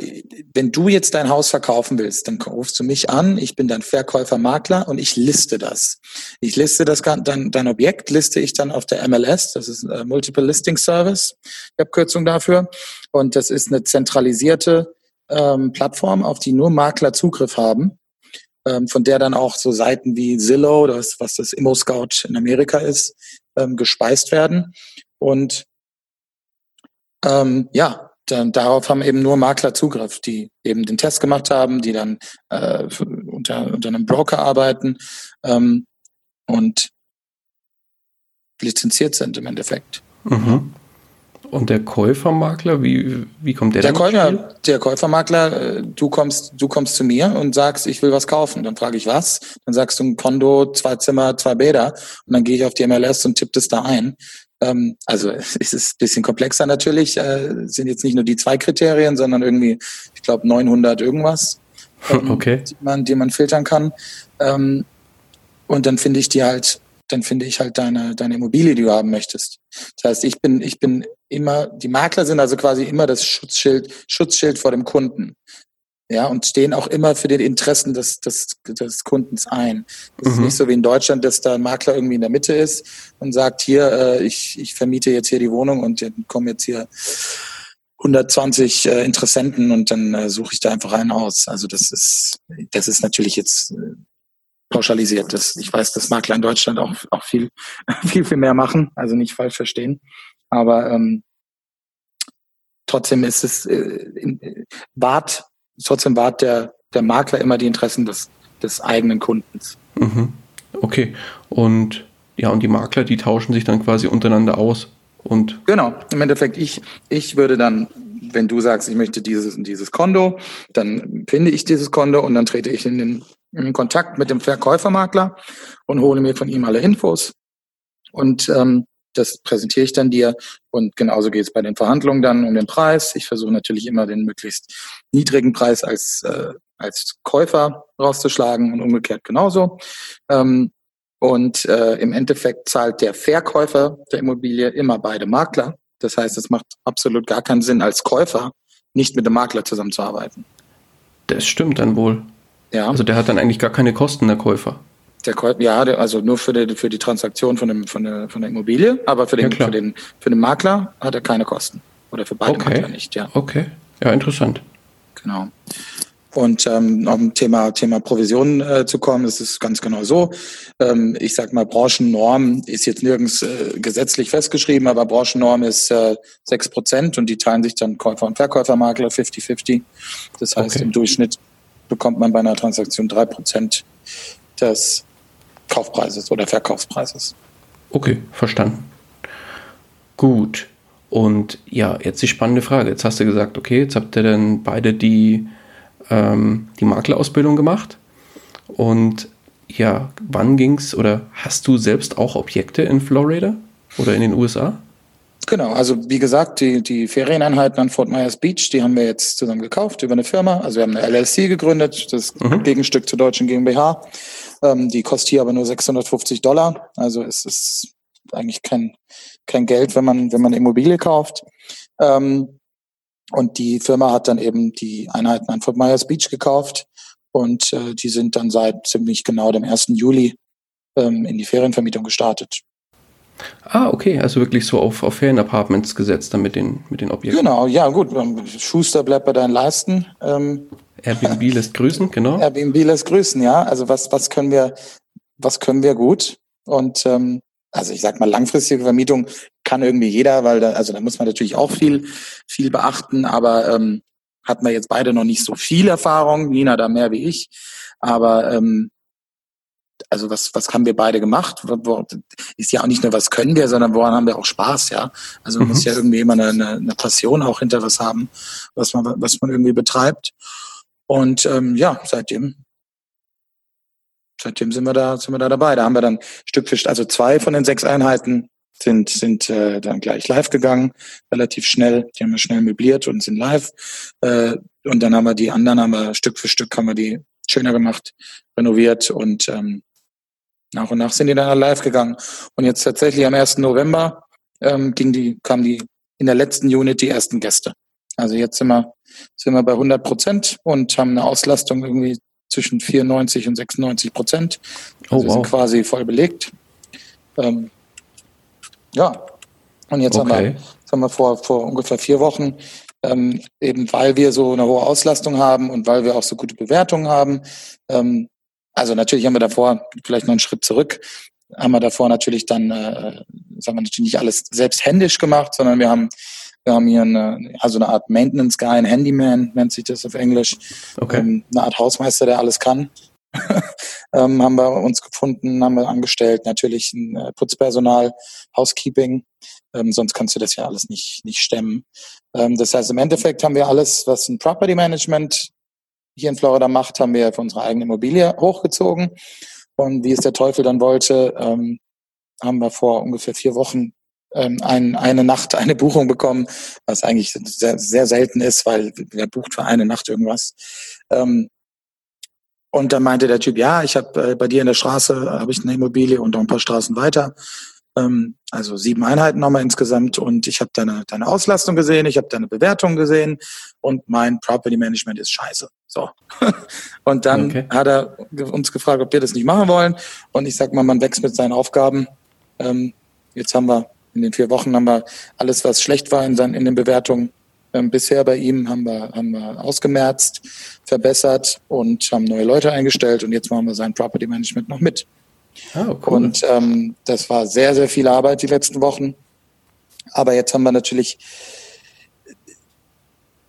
wenn du jetzt dein Haus verkaufen willst, dann rufst du mich an, ich bin dein Verkäufer, Makler und ich liste das. Ich liste das, dein, dein Objekt liste ich dann auf der MLS, das ist ein Multiple Listing Service, die Abkürzung dafür. Und das ist eine zentralisierte ähm, Plattform, auf die nur Makler Zugriff haben, ähm, von der dann auch so Seiten wie Zillow, das, was das Immo Scout in Amerika ist, ähm, gespeist werden. Und ähm, ja, dann, darauf haben eben nur Makler Zugriff, die eben den Test gemacht haben, die dann äh, unter, unter einem Broker arbeiten ähm, und lizenziert sind im Endeffekt. Mhm. Und der Käufermakler, wie, wie kommt der der Käufer, Der Käufermakler, äh, du kommst, du kommst zu mir und sagst, ich will was kaufen. Dann frage ich was. Dann sagst du ein Kondo, zwei Zimmer, zwei Bäder. Und dann gehe ich auf die MLS und tippe das da ein. Ähm, also es ist ein bisschen komplexer natürlich. Äh, sind jetzt nicht nur die zwei Kriterien, sondern irgendwie, ich glaube, 900 irgendwas, ähm, okay. die, man, die man filtern kann. Ähm, und dann finde ich die halt dann finde ich halt deine, deine Immobilie, die du haben möchtest. Das heißt, ich bin, ich bin immer, die Makler sind also quasi immer das Schutzschild, Schutzschild vor dem Kunden. Ja, und stehen auch immer für die Interessen des, des, des Kundens ein. Es mhm. ist nicht so wie in Deutschland, dass da ein Makler irgendwie in der Mitte ist und sagt, hier, äh, ich, ich vermiete jetzt hier die Wohnung und dann kommen jetzt hier 120 äh, Interessenten und dann äh, suche ich da einfach einen aus. Also das ist, das ist natürlich jetzt äh, pauschalisiert. Das, ich weiß, dass Makler in Deutschland auch, auch viel, viel, viel mehr machen, also nicht falsch verstehen. Aber ähm, trotzdem ist es, äh, in, wahrt, trotzdem wahrt der, der Makler immer die Interessen des, des eigenen Kundens. Mhm. Okay. Und ja, und die Makler, die tauschen sich dann quasi untereinander aus. Und genau, im Endeffekt, ich, ich würde dann, wenn du sagst, ich möchte dieses und dieses Konto, dann finde ich dieses Konto und dann trete ich in den in Kontakt mit dem Verkäufermakler und hole mir von ihm alle Infos. Und ähm, das präsentiere ich dann dir. Und genauso geht es bei den Verhandlungen dann um den Preis. Ich versuche natürlich immer den möglichst niedrigen Preis als, äh, als Käufer rauszuschlagen und umgekehrt genauso. Ähm, und äh, im Endeffekt zahlt der Verkäufer der Immobilie immer beide Makler. Das heißt, es macht absolut gar keinen Sinn, als Käufer nicht mit dem Makler zusammenzuarbeiten. Das stimmt dann wohl. Ja. Also der hat dann eigentlich gar keine Kosten, der Käufer. Der Käufer, ja, der, also nur für die, für die Transaktion von, dem, von, der, von der Immobilie, aber für den, ja, für, den, für den Makler hat er keine Kosten. Oder für beide okay. Makler nicht, ja. Okay, ja, interessant. Genau. Und ähm, noch um Thema, Thema Provision äh, zu kommen, das ist ganz genau so. Ähm, ich sag mal, Branchennorm ist jetzt nirgends äh, gesetzlich festgeschrieben, aber Branchennorm ist äh, 6% und die teilen sich dann Käufer und Verkäufermakler 50-50. Das heißt, okay. im Durchschnitt bekommt man bei einer Transaktion drei Prozent des Kaufpreises oder Verkaufspreises. Okay, verstanden. Gut. Und ja, jetzt die spannende Frage. Jetzt hast du gesagt, okay, jetzt habt ihr dann beide die, ähm, die Maklerausbildung gemacht. Und ja, wann ging's oder hast du selbst auch Objekte in Florida oder in den USA? Genau, also wie gesagt, die, die Ferieneinheiten an Fort Myers Beach, die haben wir jetzt zusammen gekauft über eine Firma. Also wir haben eine LLC gegründet, das mhm. Gegenstück zur deutschen GmbH. Ähm, die kostet hier aber nur 650 Dollar. Also es ist eigentlich kein, kein Geld, wenn man, wenn man Immobilie kauft. Ähm, und die Firma hat dann eben die Einheiten an Fort Myers Beach gekauft. Und äh, die sind dann seit ziemlich genau dem 1. Juli ähm, in die Ferienvermietung gestartet. Ah, okay, also wirklich so auf, auf Ferienapartments gesetzt dann mit den, mit den Objekten. Genau, ja gut, ähm, Schuster bleibt bei deinen Leisten. Ähm, Airbnb lässt grüßen, genau. Airbnb lässt grüßen, ja. Also was, was können wir, was können wir gut? Und ähm, also ich sag mal, langfristige Vermietung kann irgendwie jeder, weil da, also da muss man natürlich auch viel, viel beachten, aber ähm, hat man jetzt beide noch nicht so viel Erfahrung, Nina da mehr wie ich. Aber ähm, also was, was haben wir beide gemacht? Ist ja auch nicht nur, was können wir, sondern woran haben wir auch Spaß, ja. Also man mhm. muss ja irgendwie immer eine, eine, Passion auch hinter was haben, was man, was man irgendwie betreibt. Und ähm, ja, seitdem, seitdem sind wir da, sind wir da dabei. Da haben wir dann Stück für also zwei von den sechs Einheiten sind, sind äh, dann gleich live gegangen, relativ schnell. Die haben wir schnell möbliert und sind live. Äh, und dann haben wir die anderen, haben wir Stück für Stück haben wir die schöner gemacht, renoviert und ähm, nach und nach sind die dann live gegangen. Und jetzt tatsächlich am 1. November ähm, ging die, kamen die in der letzten Unit die ersten Gäste. Also jetzt sind wir, sind wir bei 100 Prozent und haben eine Auslastung irgendwie zwischen 94 und 96 Prozent. Also oh, wow. sind quasi voll belegt. Ähm, ja, und jetzt, okay. haben wir, jetzt haben wir vor, vor ungefähr vier Wochen, ähm, eben weil wir so eine hohe Auslastung haben und weil wir auch so gute Bewertungen haben, ähm, also natürlich haben wir davor vielleicht noch einen Schritt zurück, haben wir davor natürlich dann, äh, sagen wir natürlich nicht alles selbst händisch gemacht, sondern wir haben Wir haben hier eine, also eine Art Maintenance Guy, ein Handyman nennt sich das auf Englisch. Okay. Ähm, eine Art Hausmeister, der alles kann. ähm, haben wir uns gefunden, haben wir angestellt, natürlich ein äh, Putzpersonal, Housekeeping. Ähm, sonst kannst du das ja alles nicht, nicht stemmen. Ähm, das heißt, im Endeffekt haben wir alles, was ein Property Management hier in Florida macht, haben wir für unsere eigene Immobilie hochgezogen. Und wie es der Teufel dann wollte, ähm, haben wir vor ungefähr vier Wochen ähm, ein, eine Nacht eine Buchung bekommen, was eigentlich sehr, sehr selten ist, weil wer bucht für eine Nacht irgendwas. Ähm, und dann meinte der Typ, ja, ich habe äh, bei dir in der Straße habe ich eine Immobilie und noch ein paar Straßen weiter. Ähm, also sieben Einheiten nochmal insgesamt und ich habe deine, deine Auslastung gesehen, ich habe deine Bewertung gesehen und mein Property Management ist scheiße. So. und dann okay. hat er uns gefragt, ob wir das nicht machen wollen. Und ich sag mal, man wächst mit seinen Aufgaben. Ähm, jetzt haben wir in den vier Wochen haben wir alles, was schlecht war in, seinen, in den Bewertungen, ähm, bisher bei ihm haben wir, haben wir ausgemerzt, verbessert und haben neue Leute eingestellt und jetzt machen wir sein Property Management noch mit. Oh, cool. Und ähm, das war sehr, sehr viel Arbeit die letzten Wochen. Aber jetzt haben wir natürlich,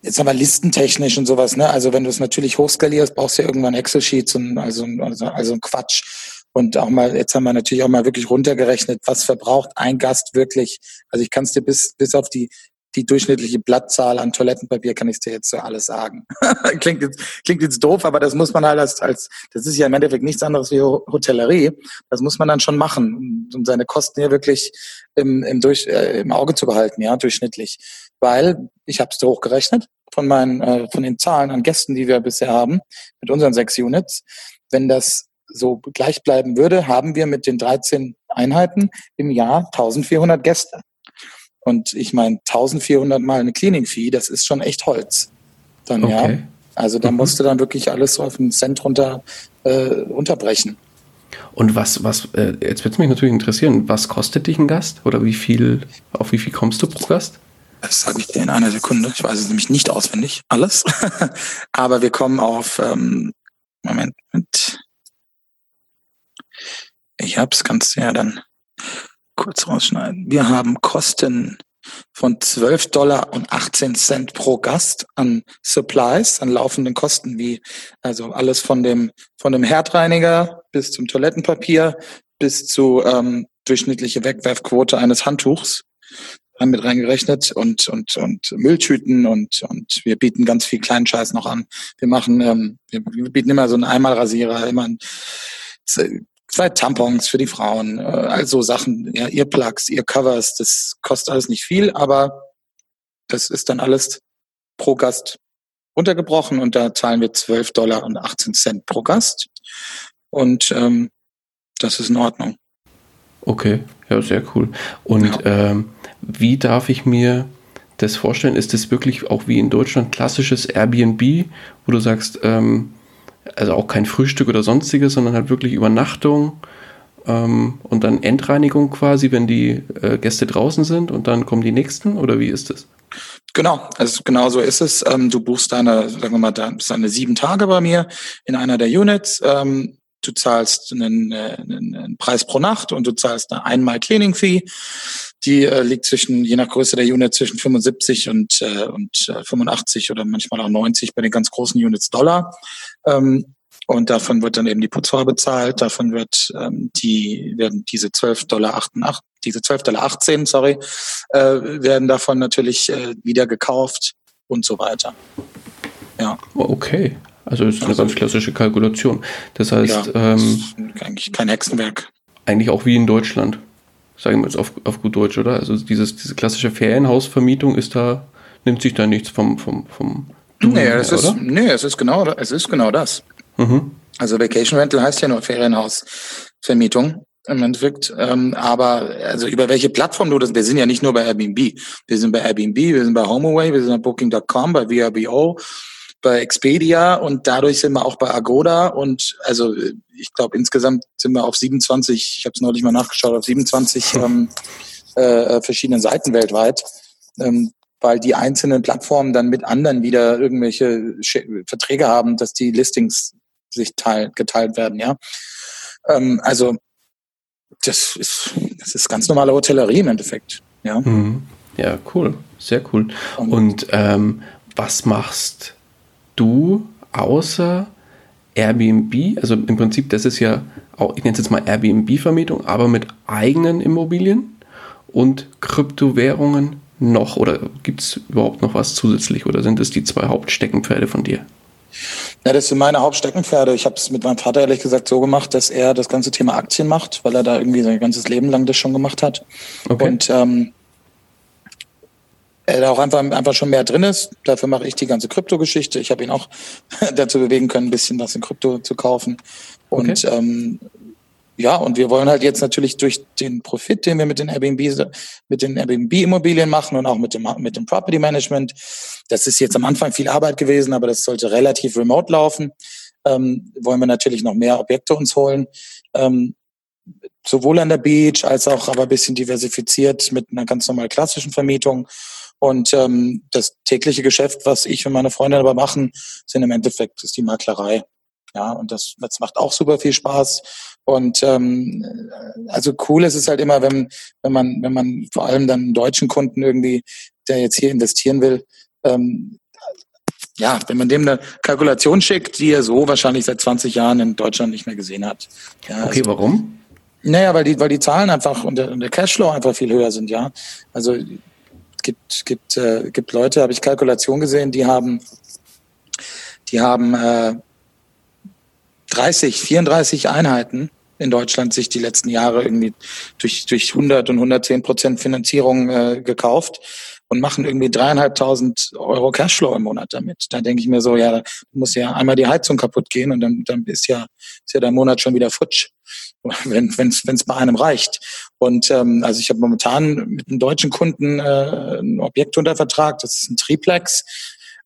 jetzt haben wir listentechnisch und sowas, ne? Also wenn du es natürlich hochskalierst, brauchst du ja irgendwann Excel-Sheets und also, also, also Quatsch. Und auch mal, jetzt haben wir natürlich auch mal wirklich runtergerechnet, was verbraucht ein Gast wirklich. Also ich kann es dir bis, bis auf die die durchschnittliche Blattzahl an Toilettenpapier kann ich dir jetzt so alles sagen. klingt, jetzt, klingt jetzt doof, aber das muss man halt als, als, das ist ja im Endeffekt nichts anderes wie Hotellerie. Das muss man dann schon machen, um, seine Kosten ja wirklich im, im, durch, äh, im Auge zu behalten, ja, durchschnittlich. Weil, ich habe es hochgerechnet, von meinen, äh, von den Zahlen an Gästen, die wir bisher haben, mit unseren sechs Units, wenn das so gleich bleiben würde, haben wir mit den 13 Einheiten im Jahr 1400 Gäste. Und ich meine, 1400 Mal eine Cleaning-Fee, das ist schon echt Holz. Dann, okay. ja. Also da mhm. musst du dann wirklich alles auf einen Cent runter, äh, unterbrechen. Und was, was, äh, jetzt wird es mich natürlich interessieren, was kostet dich ein Gast? Oder wie viel, auf wie viel kommst du pro Gast? Das sage ich dir in einer Sekunde. Ich weiß es nämlich nicht auswendig, alles. Aber wir kommen auf, ähm, Moment, mit. Ich hab's, kannst du ja dann kurz rausschneiden. Wir haben Kosten von 12 Dollar und 18 Cent pro Gast an Supplies, an laufenden Kosten, wie also alles von dem von dem Herdreiniger bis zum Toilettenpapier bis zu ähm, durchschnittliche Wegwerfquote eines Handtuchs haben mit reingerechnet und und und Mülltüten und und wir bieten ganz viel kleinen Scheiß noch an. Wir machen ähm, wir, bieten immer so einen Einmalrasierer, immer ein zwei Tampons für die Frauen, äh, also Sachen, ja, ihr Plugs, ihr Covers, das kostet alles nicht viel, aber das ist dann alles pro Gast runtergebrochen und da zahlen wir 12 Dollar und 18 Cent pro Gast und ähm, das ist in Ordnung. Okay, ja, sehr cool. Und ja. ähm, wie darf ich mir das vorstellen? Ist das wirklich auch wie in Deutschland klassisches Airbnb, wo du sagst, ähm, also auch kein Frühstück oder sonstiges, sondern halt wirklich Übernachtung ähm, und dann Endreinigung quasi, wenn die äh, Gäste draußen sind und dann kommen die nächsten oder wie ist das? Genau, also genau so ist es. Ähm, du buchst deine, sagen wir mal, deine sieben Tage bei mir in einer der Units. Ähm, du zahlst einen, äh, einen, einen, Preis pro Nacht und du zahlst eine einmal Cleaning Fee. Die äh, liegt zwischen, je nach Größe der Unit, zwischen 75 und, äh, und äh, 85 oder manchmal auch 90 bei den ganz großen Units Dollar. Ähm, und davon wird dann eben die Putzfrau bezahlt, davon wird ähm, die, werden diese 12 Dollar 88, diese 12 Dollar 18, sorry, äh, werden davon natürlich äh, wieder gekauft und so weiter. Ja. Okay. Also ist eine ganz klassische Kalkulation. Das heißt, ja, ähm, eigentlich kein Hexenwerk. Eigentlich auch wie in Deutschland. Sagen wir jetzt auf, auf gut Deutsch, oder? Also dieses, diese klassische Ferienhausvermietung ist da, nimmt sich da nichts vom, vom, vom Nee, es ist, oder? nee, es ist genau, es ist genau das. Mhm. Also Vacation Rental heißt ja nur Ferienhausvermietung im Endeffekt. Ähm, aber also über welche Plattform du das, wir sind ja nicht nur bei Airbnb. Wir sind bei Airbnb, wir sind bei HomeAway, wir sind bei Booking.com, bei VRBO, bei Expedia und dadurch sind wir auch bei Agoda und also ich glaube insgesamt sind wir auf 27, ich habe es neulich mal nachgeschaut, auf 27 ähm, äh, verschiedenen Seiten weltweit. Ähm, weil die einzelnen Plattformen dann mit anderen wieder irgendwelche Verträge haben, dass die Listings sich teil, geteilt werden, ja. Ähm, also das ist, das ist ganz normale Hotellerie im Endeffekt, ja. Mhm. Ja, cool. Sehr cool. Und ähm, was machst du außer Airbnb? Also im Prinzip, das ist ja auch, ich nenne es jetzt mal Airbnb-Vermietung, aber mit eigenen Immobilien und Kryptowährungen noch? Oder gibt es überhaupt noch was zusätzlich? Oder sind es die zwei Hauptsteckenpferde von dir? Ja, das sind meine Hauptsteckenpferde. Ich habe es mit meinem Vater ehrlich gesagt so gemacht, dass er das ganze Thema Aktien macht, weil er da irgendwie sein ganzes Leben lang das schon gemacht hat. Okay. Und ähm, da auch einfach, einfach schon mehr drin ist. Dafür mache ich die ganze Krypto-Geschichte. Ich habe ihn auch dazu bewegen können, ein bisschen was in Krypto zu kaufen. Und okay. ähm, ja, und wir wollen halt jetzt natürlich durch den Profit, den wir mit den Airbnb, mit den Airbnb-Immobilien machen und auch mit dem, mit dem Property Management. Das ist jetzt am Anfang viel Arbeit gewesen, aber das sollte relativ remote laufen. Ähm, wollen wir natürlich noch mehr Objekte uns holen. Ähm, sowohl an der Beach als auch aber ein bisschen diversifiziert mit einer ganz normal klassischen Vermietung. Und ähm, das tägliche Geschäft, was ich und meine Freunde aber machen, sind im Endeffekt ist die Maklerei. Ja, und das, das macht auch super viel Spaß. Und ähm, also cool ist es halt immer, wenn, wenn man, wenn man vor allem dann einen deutschen Kunden irgendwie, der jetzt hier investieren will, ähm, ja, wenn man dem eine Kalkulation schickt, die er so wahrscheinlich seit 20 Jahren in Deutschland nicht mehr gesehen hat. Ja, okay, also, warum? Naja, weil die, weil die Zahlen einfach und der, und der Cashflow einfach viel höher sind, ja. Also gibt, gibt, äh, gibt Leute, habe ich Kalkulation gesehen, die haben, die haben äh, 30, 34 Einheiten in Deutschland sich die letzten Jahre irgendwie durch, durch 100 und 110 Prozent Finanzierung äh, gekauft und machen irgendwie dreieinhalbtausend Euro Cashflow im Monat damit. Da denke ich mir so, ja, da muss ja einmal die Heizung kaputt gehen und dann, dann ist ja, ist ja der Monat schon wieder futsch, wenn es wenn's bei einem reicht. Und ähm, also ich habe momentan mit einem deutschen Kunden äh, ein Objekt unter Vertrag, das ist ein Triplex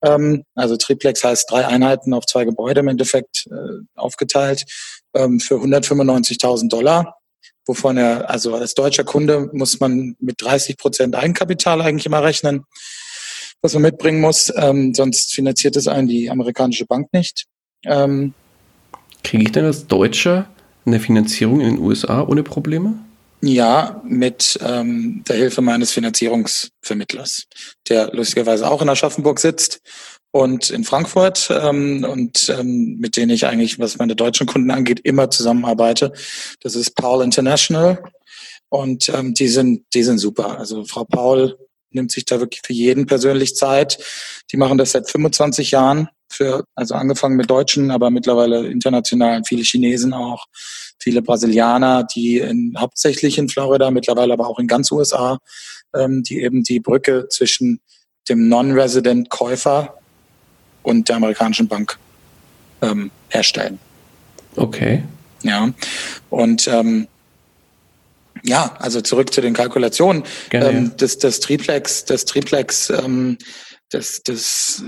ähm, also Triplex heißt drei Einheiten auf zwei Gebäude im Endeffekt äh, aufgeteilt ähm, für 195.000 Dollar wovon er, also als deutscher Kunde muss man mit 30 Prozent Eigenkapital eigentlich immer rechnen, was man mitbringen muss. Ähm, sonst finanziert es einen die amerikanische Bank nicht. Ähm, Kriege ich denn als Deutscher eine Finanzierung in den USA ohne Probleme? Ja, mit ähm, der Hilfe meines Finanzierungsvermittlers, der lustigerweise auch in Aschaffenburg sitzt und in Frankfurt ähm, und ähm, mit denen ich eigentlich, was meine deutschen Kunden angeht, immer zusammenarbeite. Das ist Paul International und ähm, die sind die sind super. Also Frau Paul nimmt sich da wirklich für jeden persönlich Zeit. Die machen das seit 25 Jahren für also angefangen mit Deutschen, aber mittlerweile international viele Chinesen auch viele Brasilianer, die in, hauptsächlich in Florida, mittlerweile aber auch in ganz USA, ähm, die eben die Brücke zwischen dem Non-Resident-Käufer und der amerikanischen Bank ähm, herstellen. Okay. Ja. Und ähm, ja, also zurück zu den Kalkulationen. Ähm, das, das Triplex, das Triplex ähm, das, das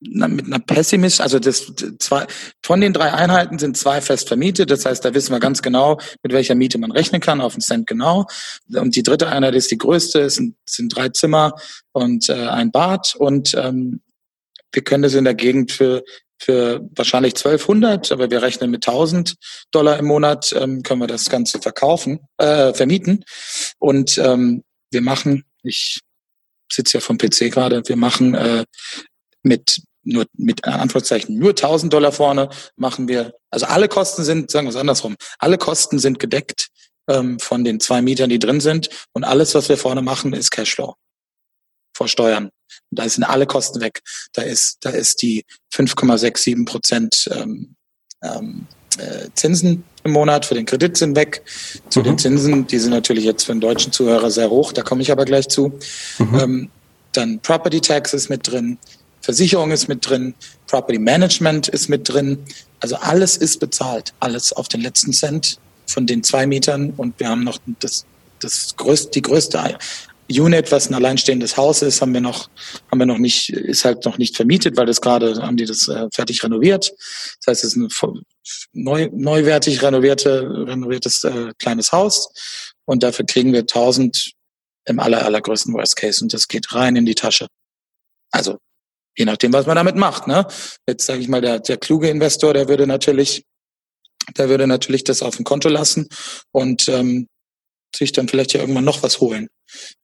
mit einer Pessimist, also das zwei von den drei Einheiten sind zwei fest vermietet. Das heißt, da wissen wir ganz genau, mit welcher Miete man rechnen kann, auf den Cent genau. Und die dritte Einheit ist die größte, es sind, sind drei Zimmer und äh, ein Bad. Und ähm, wir können das in der Gegend für für wahrscheinlich 1200, aber wir rechnen mit 1000 Dollar im Monat, ähm, können wir das Ganze verkaufen, äh, vermieten. Und ähm, wir machen, ich sitze ja vom PC gerade, wir machen äh, mit nur mit Anführungszeichen nur 1000 Dollar vorne machen wir, also alle Kosten sind, sagen wir es andersrum, alle Kosten sind gedeckt ähm, von den zwei Mietern, die drin sind und alles, was wir vorne machen, ist Cashflow vor Steuern. Und da sind alle Kosten weg. Da ist, da ist die 5,67 Prozent ähm, ähm, äh, Zinsen im Monat für den Kredit sind weg. Zu mhm. den Zinsen, die sind natürlich jetzt für den deutschen Zuhörer sehr hoch, da komme ich aber gleich zu. Mhm. Ähm, dann Property Tax ist mit drin, Versicherung ist mit drin, Property Management ist mit drin. Also alles ist bezahlt, alles auf den letzten Cent von den zwei Mietern und wir haben noch das, das größte, die größte Unit, was ein alleinstehendes Haus ist, haben wir noch, haben wir noch nicht, ist halt noch nicht vermietet, weil das gerade haben die das äh, fertig renoviert. Das heißt, es ist ein neu, neuwertig renovierte, renoviertes äh, kleines Haus und dafür kriegen wir 1000 im aller, allergrößten Worst Case und das geht rein in die Tasche. Also je nachdem, was man damit macht. Ne? Jetzt sage ich mal, der, der kluge Investor, der würde natürlich, der würde natürlich das auf dem Konto lassen und ähm, sich dann vielleicht ja irgendwann noch was holen.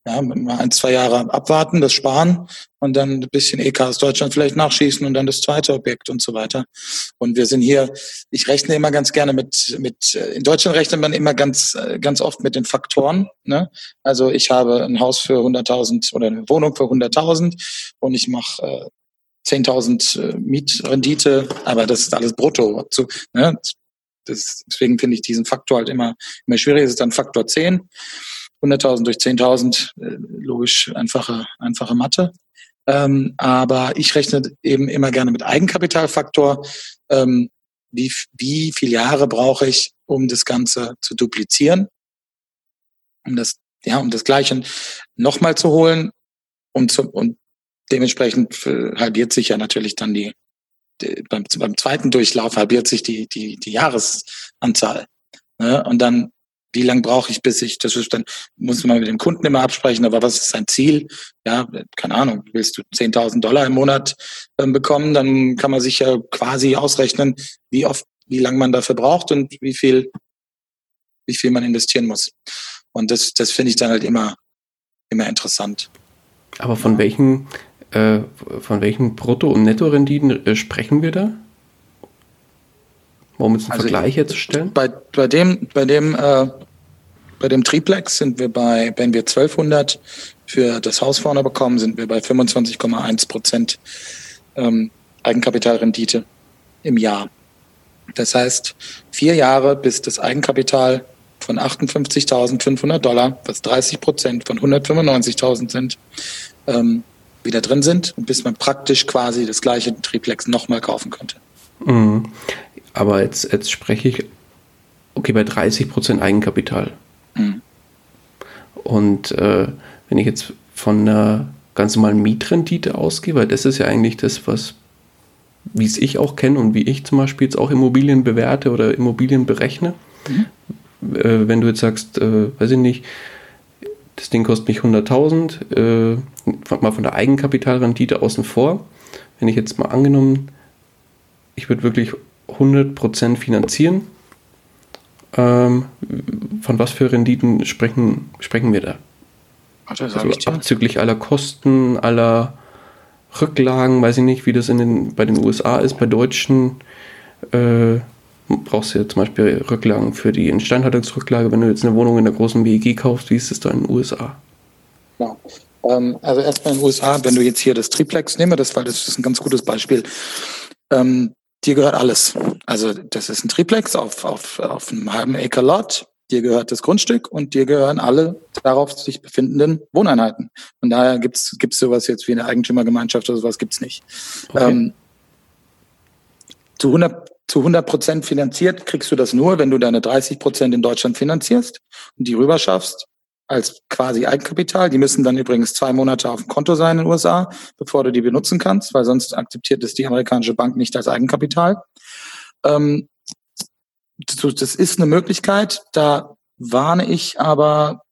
Ja, mal ein, zwei Jahre abwarten, das sparen und dann ein bisschen EK aus Deutschland vielleicht nachschießen und dann das zweite Objekt und so weiter. Und wir sind hier, ich rechne immer ganz gerne mit, mit in Deutschland rechnet man immer ganz, ganz oft mit den Faktoren. Ne? Also ich habe ein Haus für 100.000 oder eine Wohnung für 100.000 und ich mache äh, 10.000 äh, Mietrendite, aber das ist alles brutto. Zu, ne? Das, deswegen finde ich diesen Faktor halt immer, immer schwierig. Es ist dann Faktor 10. 100.000 durch 10.000, äh, logisch einfache, einfache Mathe. Ähm, aber ich rechne eben immer gerne mit Eigenkapitalfaktor. Ähm, wie, wie viele Jahre brauche ich, um das Ganze zu duplizieren? Um das, ja, um das Gleiche nochmal zu holen und, zu, und dementsprechend halbiert sich ja natürlich dann die beim, beim zweiten Durchlauf halbiert sich die, die, die Jahresanzahl. Ne? Und dann wie lange brauche ich, bis ich, das ist dann, muss man mit dem Kunden immer absprechen, aber was ist sein Ziel? Ja, keine Ahnung, willst du 10.000 Dollar im Monat ähm, bekommen, dann kann man sich ja quasi ausrechnen, wie oft, wie lange man dafür braucht und wie viel, wie viel man investieren muss. Und das, das finde ich dann halt immer, immer interessant. Aber von welchen, äh, von welchen Brutto- und Nettorenditen äh, sprechen wir da? Um jetzt einen also Vergleich herzustellen? Bei, bei dem, bei dem, äh, bei dem Triplex sind wir bei, wenn wir 1200 für das Haus vorne bekommen, sind wir bei 25,1 Prozent ähm, Eigenkapitalrendite im Jahr. Das heißt, vier Jahre, bis das Eigenkapital von 58.500 Dollar, was 30 Prozent von 195.000 sind, ähm, wieder drin sind und bis man praktisch quasi das gleiche Triplex nochmal kaufen könnte. Mhm. Aber jetzt, jetzt spreche ich, okay, bei 30% Eigenkapital. Mhm. Und äh, wenn ich jetzt von einer ganz normalen Mietrendite ausgehe, weil das ist ja eigentlich das, was, wie es ich auch kenne und wie ich zum Beispiel jetzt auch Immobilien bewerte oder Immobilien berechne. Mhm. Äh, wenn du jetzt sagst, äh, weiß ich nicht, das Ding kostet mich 100.000, äh, mal von der Eigenkapitalrendite außen vor. Wenn ich jetzt mal angenommen, ich würde wirklich 100% finanzieren. Ähm, von was für Renditen sprechen, sprechen wir da? Warte, also abzüglich aller Kosten, aller Rücklagen, weiß ich nicht, wie das in den, bei den USA ist, bei Deutschen äh, brauchst du ja zum Beispiel Rücklagen für die Instandhaltungsrücklage, wenn du jetzt eine Wohnung in der großen WEG kaufst, wie ist es da in den USA? Ja. Ähm, also erstmal in den USA, wenn du jetzt hier das Triplex nimmst, das, weil das ist ein ganz gutes Beispiel. Ähm, dir gehört alles. Also das ist ein Triplex auf, auf, auf einem halben Acre Lot. Dir gehört das Grundstück und dir gehören alle darauf sich befindenden Wohneinheiten. Von daher gibt's gibt's sowas jetzt wie eine Eigentümergemeinschaft oder sowas gibt's nicht. Okay. Ähm, zu 100 zu 100 Prozent finanziert kriegst du das nur, wenn du deine 30 Prozent in Deutschland finanzierst und die rüber schaffst als quasi Eigenkapital. Die müssen dann übrigens zwei Monate auf dem Konto sein in den USA, bevor du die benutzen kannst, weil sonst akzeptiert es die amerikanische Bank nicht als Eigenkapital. Ähm, das ist eine Möglichkeit. Da warne ich aber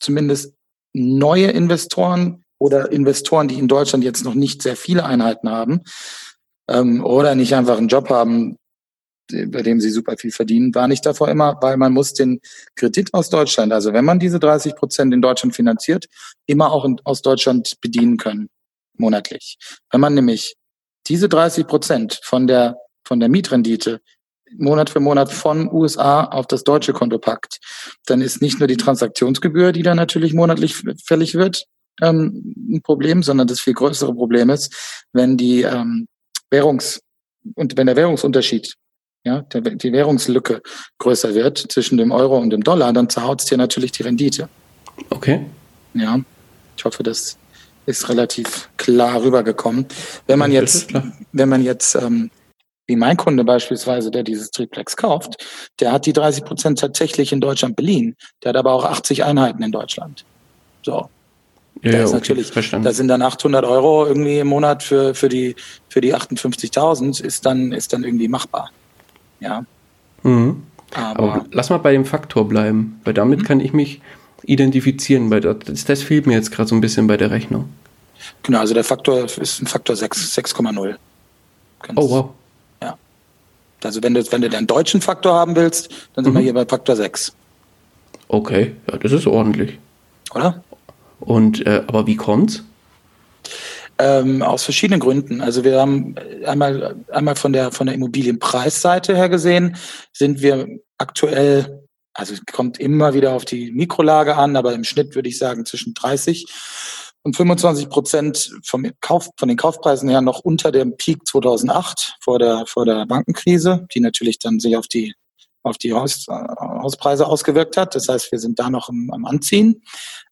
zumindest neue Investoren oder Investoren, die in Deutschland jetzt noch nicht sehr viele Einheiten haben ähm, oder nicht einfach einen Job haben, bei dem sie super viel verdienen, war nicht davor immer, weil man muss den Kredit aus Deutschland, also wenn man diese 30 Prozent in Deutschland finanziert, immer auch in, aus Deutschland bedienen können, monatlich. Wenn man nämlich diese 30 Prozent von der, von der Mietrendite Monat für Monat von USA auf das deutsche Konto packt, dann ist nicht nur die Transaktionsgebühr, die dann natürlich monatlich fällig wird, ähm, ein Problem, sondern das viel größere Problem ist, wenn die ähm, Währungs- und wenn der Währungsunterschied ja, der, die Währungslücke größer wird zwischen dem Euro und dem Dollar, dann zerhaut es dir natürlich die Rendite. Okay. Ja, ich hoffe, das ist relativ klar rübergekommen. Wenn man jetzt, wenn man jetzt, ähm, wie mein Kunde beispielsweise, der dieses Triplex kauft, der hat die 30 Prozent tatsächlich in Deutschland beliehen. Der hat aber auch 80 Einheiten in Deutschland. So. Ja, da ist okay, natürlich, verstanden. da sind dann 800 Euro irgendwie im Monat für, für die, für die 58.000 ist dann, ist dann irgendwie machbar. Ja. Mhm. Aber, Aber, lass mal bei dem Faktor bleiben, weil damit mhm. kann ich mich identifizieren, weil das, das fehlt mir jetzt gerade so ein bisschen bei der Rechnung. Genau, also der Faktor ist ein Faktor 6,0. Oh, wow. Ja. Also wenn du, wenn du den deutschen Faktor haben willst, dann sind mhm. wir hier bei Faktor 6. Okay, ja, das ist ordentlich. Oder? Und äh, aber wie kommt's? Ähm, aus verschiedenen Gründen. Also wir haben einmal, einmal von der, von der Immobilienpreisseite her gesehen, sind wir aktuell, also es kommt immer wieder auf die Mikrolage an, aber im Schnitt würde ich sagen zwischen 30 und 25 Prozent vom Kauf, von den Kaufpreisen her noch unter dem Peak 2008 vor der, vor der Bankenkrise, die natürlich dann sich auf die auf die Haus, Hauspreise ausgewirkt hat. Das heißt, wir sind da noch am, am Anziehen.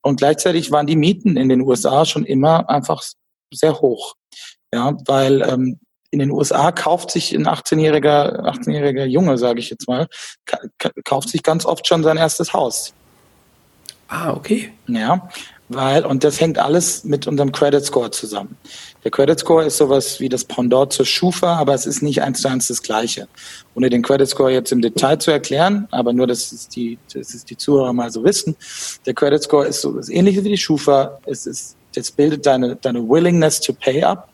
Und gleichzeitig waren die Mieten in den USA schon immer einfach sehr hoch. Ja, weil ähm, in den USA kauft sich ein 18-jähriger 18-jähriger Junge, sage ich jetzt mal, kauft sich ganz oft schon sein erstes Haus. Ah, okay. Ja, weil, und das hängt alles mit unserem Credit Score zusammen. Der Credit Score ist sowas wie das Pendant zur Schufa, aber es ist nicht eins zu eins das Gleiche. Ohne den Credit Score jetzt im Detail zu erklären, aber nur, dass es die, dass es die Zuhörer mal so wissen. Der Credit Score ist so das ähnliche wie die Schufa. Es ist, das bildet deine, deine Willingness to pay up.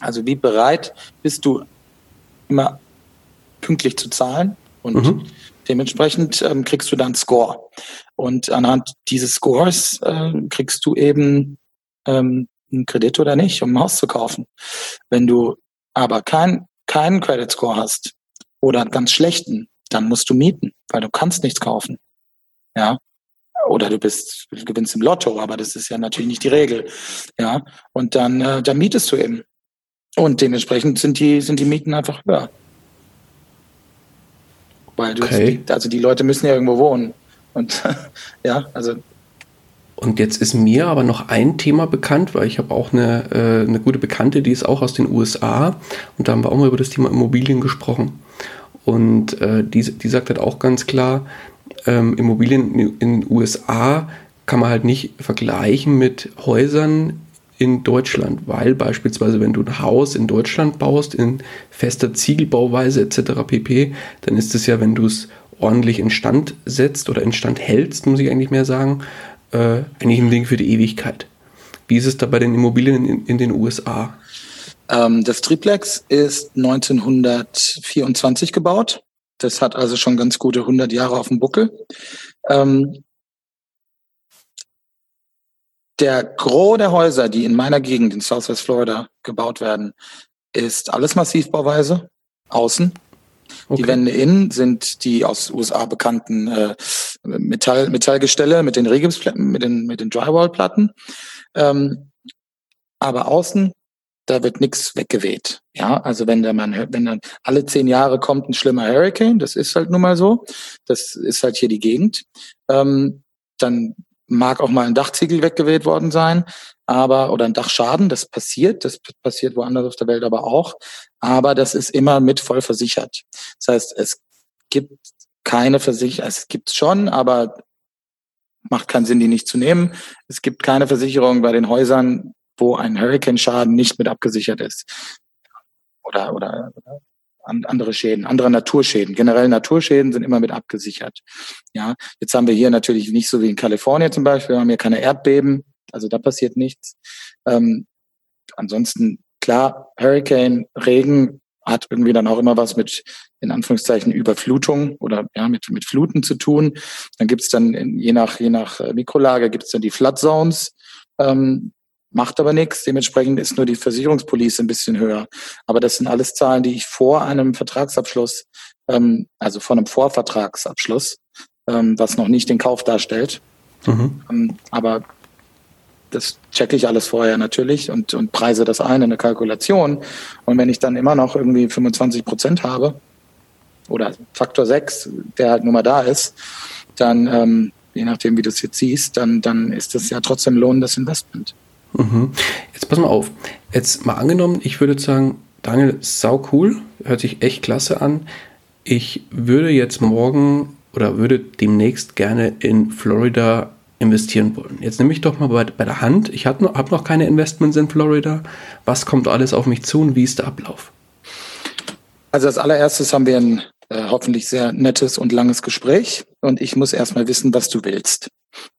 Also wie bereit bist du immer pünktlich zu zahlen und mhm. dementsprechend ähm, kriegst du dann Score. Und anhand dieses Scores äh, kriegst du eben ähm, einen Kredit oder nicht, um ein Haus zu kaufen. Wenn du aber kein, keinen Credit Score hast oder einen ganz schlechten, dann musst du mieten, weil du kannst nichts kaufen. Ja. Oder du bist, du gewinnst im Lotto, aber das ist ja natürlich nicht die Regel. Ja. Und dann, äh, dann mietest du eben. Und dementsprechend sind die, sind die Mieten einfach höher. Weil du, okay. also die Leute müssen ja irgendwo wohnen. Und ja, also. Und jetzt ist mir aber noch ein Thema bekannt, weil ich habe auch eine, äh, eine gute Bekannte, die ist auch aus den USA und da haben wir auch mal über das Thema Immobilien gesprochen. Und äh, die, die sagt halt auch ganz klar, ähm, Immobilien in den USA kann man halt nicht vergleichen mit Häusern in Deutschland, weil beispielsweise wenn du ein Haus in Deutschland baust, in fester Ziegelbauweise etc. pp., dann ist es ja, wenn du es ordentlich instand setzt oder instand hältst, muss ich eigentlich mehr sagen, äh, eigentlich ein Ding für die Ewigkeit. Wie ist es da bei den Immobilien in, in den USA? Ähm, das Triplex ist 1924 gebaut. Das hat also schon ganz gute 100 Jahre auf dem Buckel. Ähm, der Gros der Häuser, die in meiner Gegend in Southwest Florida gebaut werden, ist alles Massivbauweise, außen. Okay. Die Wände innen sind die aus USA bekannten äh, Metall, Metallgestelle mit den Regipsplatten, mit den, mit den Drywallplatten. Ähm, aber außen, da wird nichts weggeweht. Ja, also wenn der man, wenn dann alle zehn Jahre kommt ein schlimmer Hurricane, das ist halt nun mal so. Das ist halt hier die Gegend. Ähm, dann mag auch mal ein Dachziegel weggeweht worden sein, aber oder ein Dachschaden, das passiert, das passiert woanders auf der Welt aber auch, aber das ist immer mit voll versichert. Das heißt, es gibt keine Versicherung, es gibt schon, aber macht keinen Sinn, die nicht zu nehmen. Es gibt keine Versicherung bei den Häusern, wo ein Hurricane-Schaden nicht mit abgesichert ist. Oder, oder, andere Schäden, andere Naturschäden. Generell Naturschäden sind immer mit abgesichert. Ja, jetzt haben wir hier natürlich nicht so wie in Kalifornien zum Beispiel, wir haben hier keine Erdbeben, also da passiert nichts. Ähm, ansonsten klar, Hurricane, Regen hat irgendwie dann auch immer was mit in Anführungszeichen Überflutung oder ja mit mit Fluten zu tun. Dann gibt's dann je nach je nach äh, Mikrolage gibt's dann die Flood Zones. Ähm, macht aber nichts. Dementsprechend ist nur die Versicherungspolice ein bisschen höher. Aber das sind alles Zahlen, die ich vor einem Vertragsabschluss, ähm, also vor einem Vorvertragsabschluss, ähm, was noch nicht den Kauf darstellt. Mhm. Ähm, aber das checke ich alles vorher natürlich und, und preise das ein in der Kalkulation. Und wenn ich dann immer noch irgendwie 25 Prozent habe oder Faktor 6, der halt nur mal da ist, dann, ähm, je nachdem, wie du es jetzt siehst, dann, dann ist das ja trotzdem lohnendes Investment. Mhm. Jetzt pass mal auf. Jetzt mal angenommen, ich würde sagen, Daniel, sau cool, hört sich echt klasse an. Ich würde jetzt morgen oder würde demnächst gerne in Florida investieren wollen. Jetzt nehme ich doch mal bei, bei der Hand. Ich habe noch, hab noch keine Investments in Florida. Was kommt alles auf mich zu und wie ist der Ablauf? Also als allererstes haben wir ein äh, hoffentlich sehr nettes und langes Gespräch und ich muss erstmal wissen, was du willst.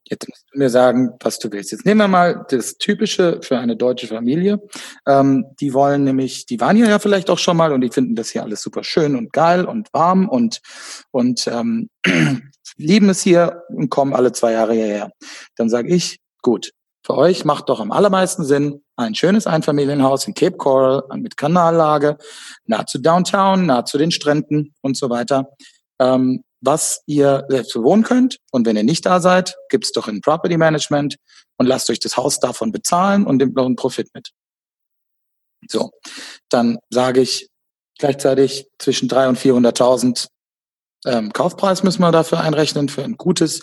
Jetzt musst du mir sagen, was du willst. Jetzt nehmen wir mal das Typische für eine deutsche Familie. Ähm, die wollen nämlich, die waren hier ja vielleicht auch schon mal und die finden das hier alles super schön und geil und warm und, und ähm, lieben es hier und kommen alle zwei Jahre hierher. Dann sage ich, gut, für euch macht doch am allermeisten Sinn ein schönes Einfamilienhaus in Cape Coral mit Kanallage, nah zu Downtown, nah zu den Stränden und so weiter. Ähm, was ihr selbst bewohnen könnt. Und wenn ihr nicht da seid, gibt's doch in Property Management und lasst euch das Haus davon bezahlen und nehmt noch einen Profit mit. So, dann sage ich gleichzeitig zwischen 300 und 400.000 ähm, Kaufpreis müssen wir dafür einrechnen für ein gutes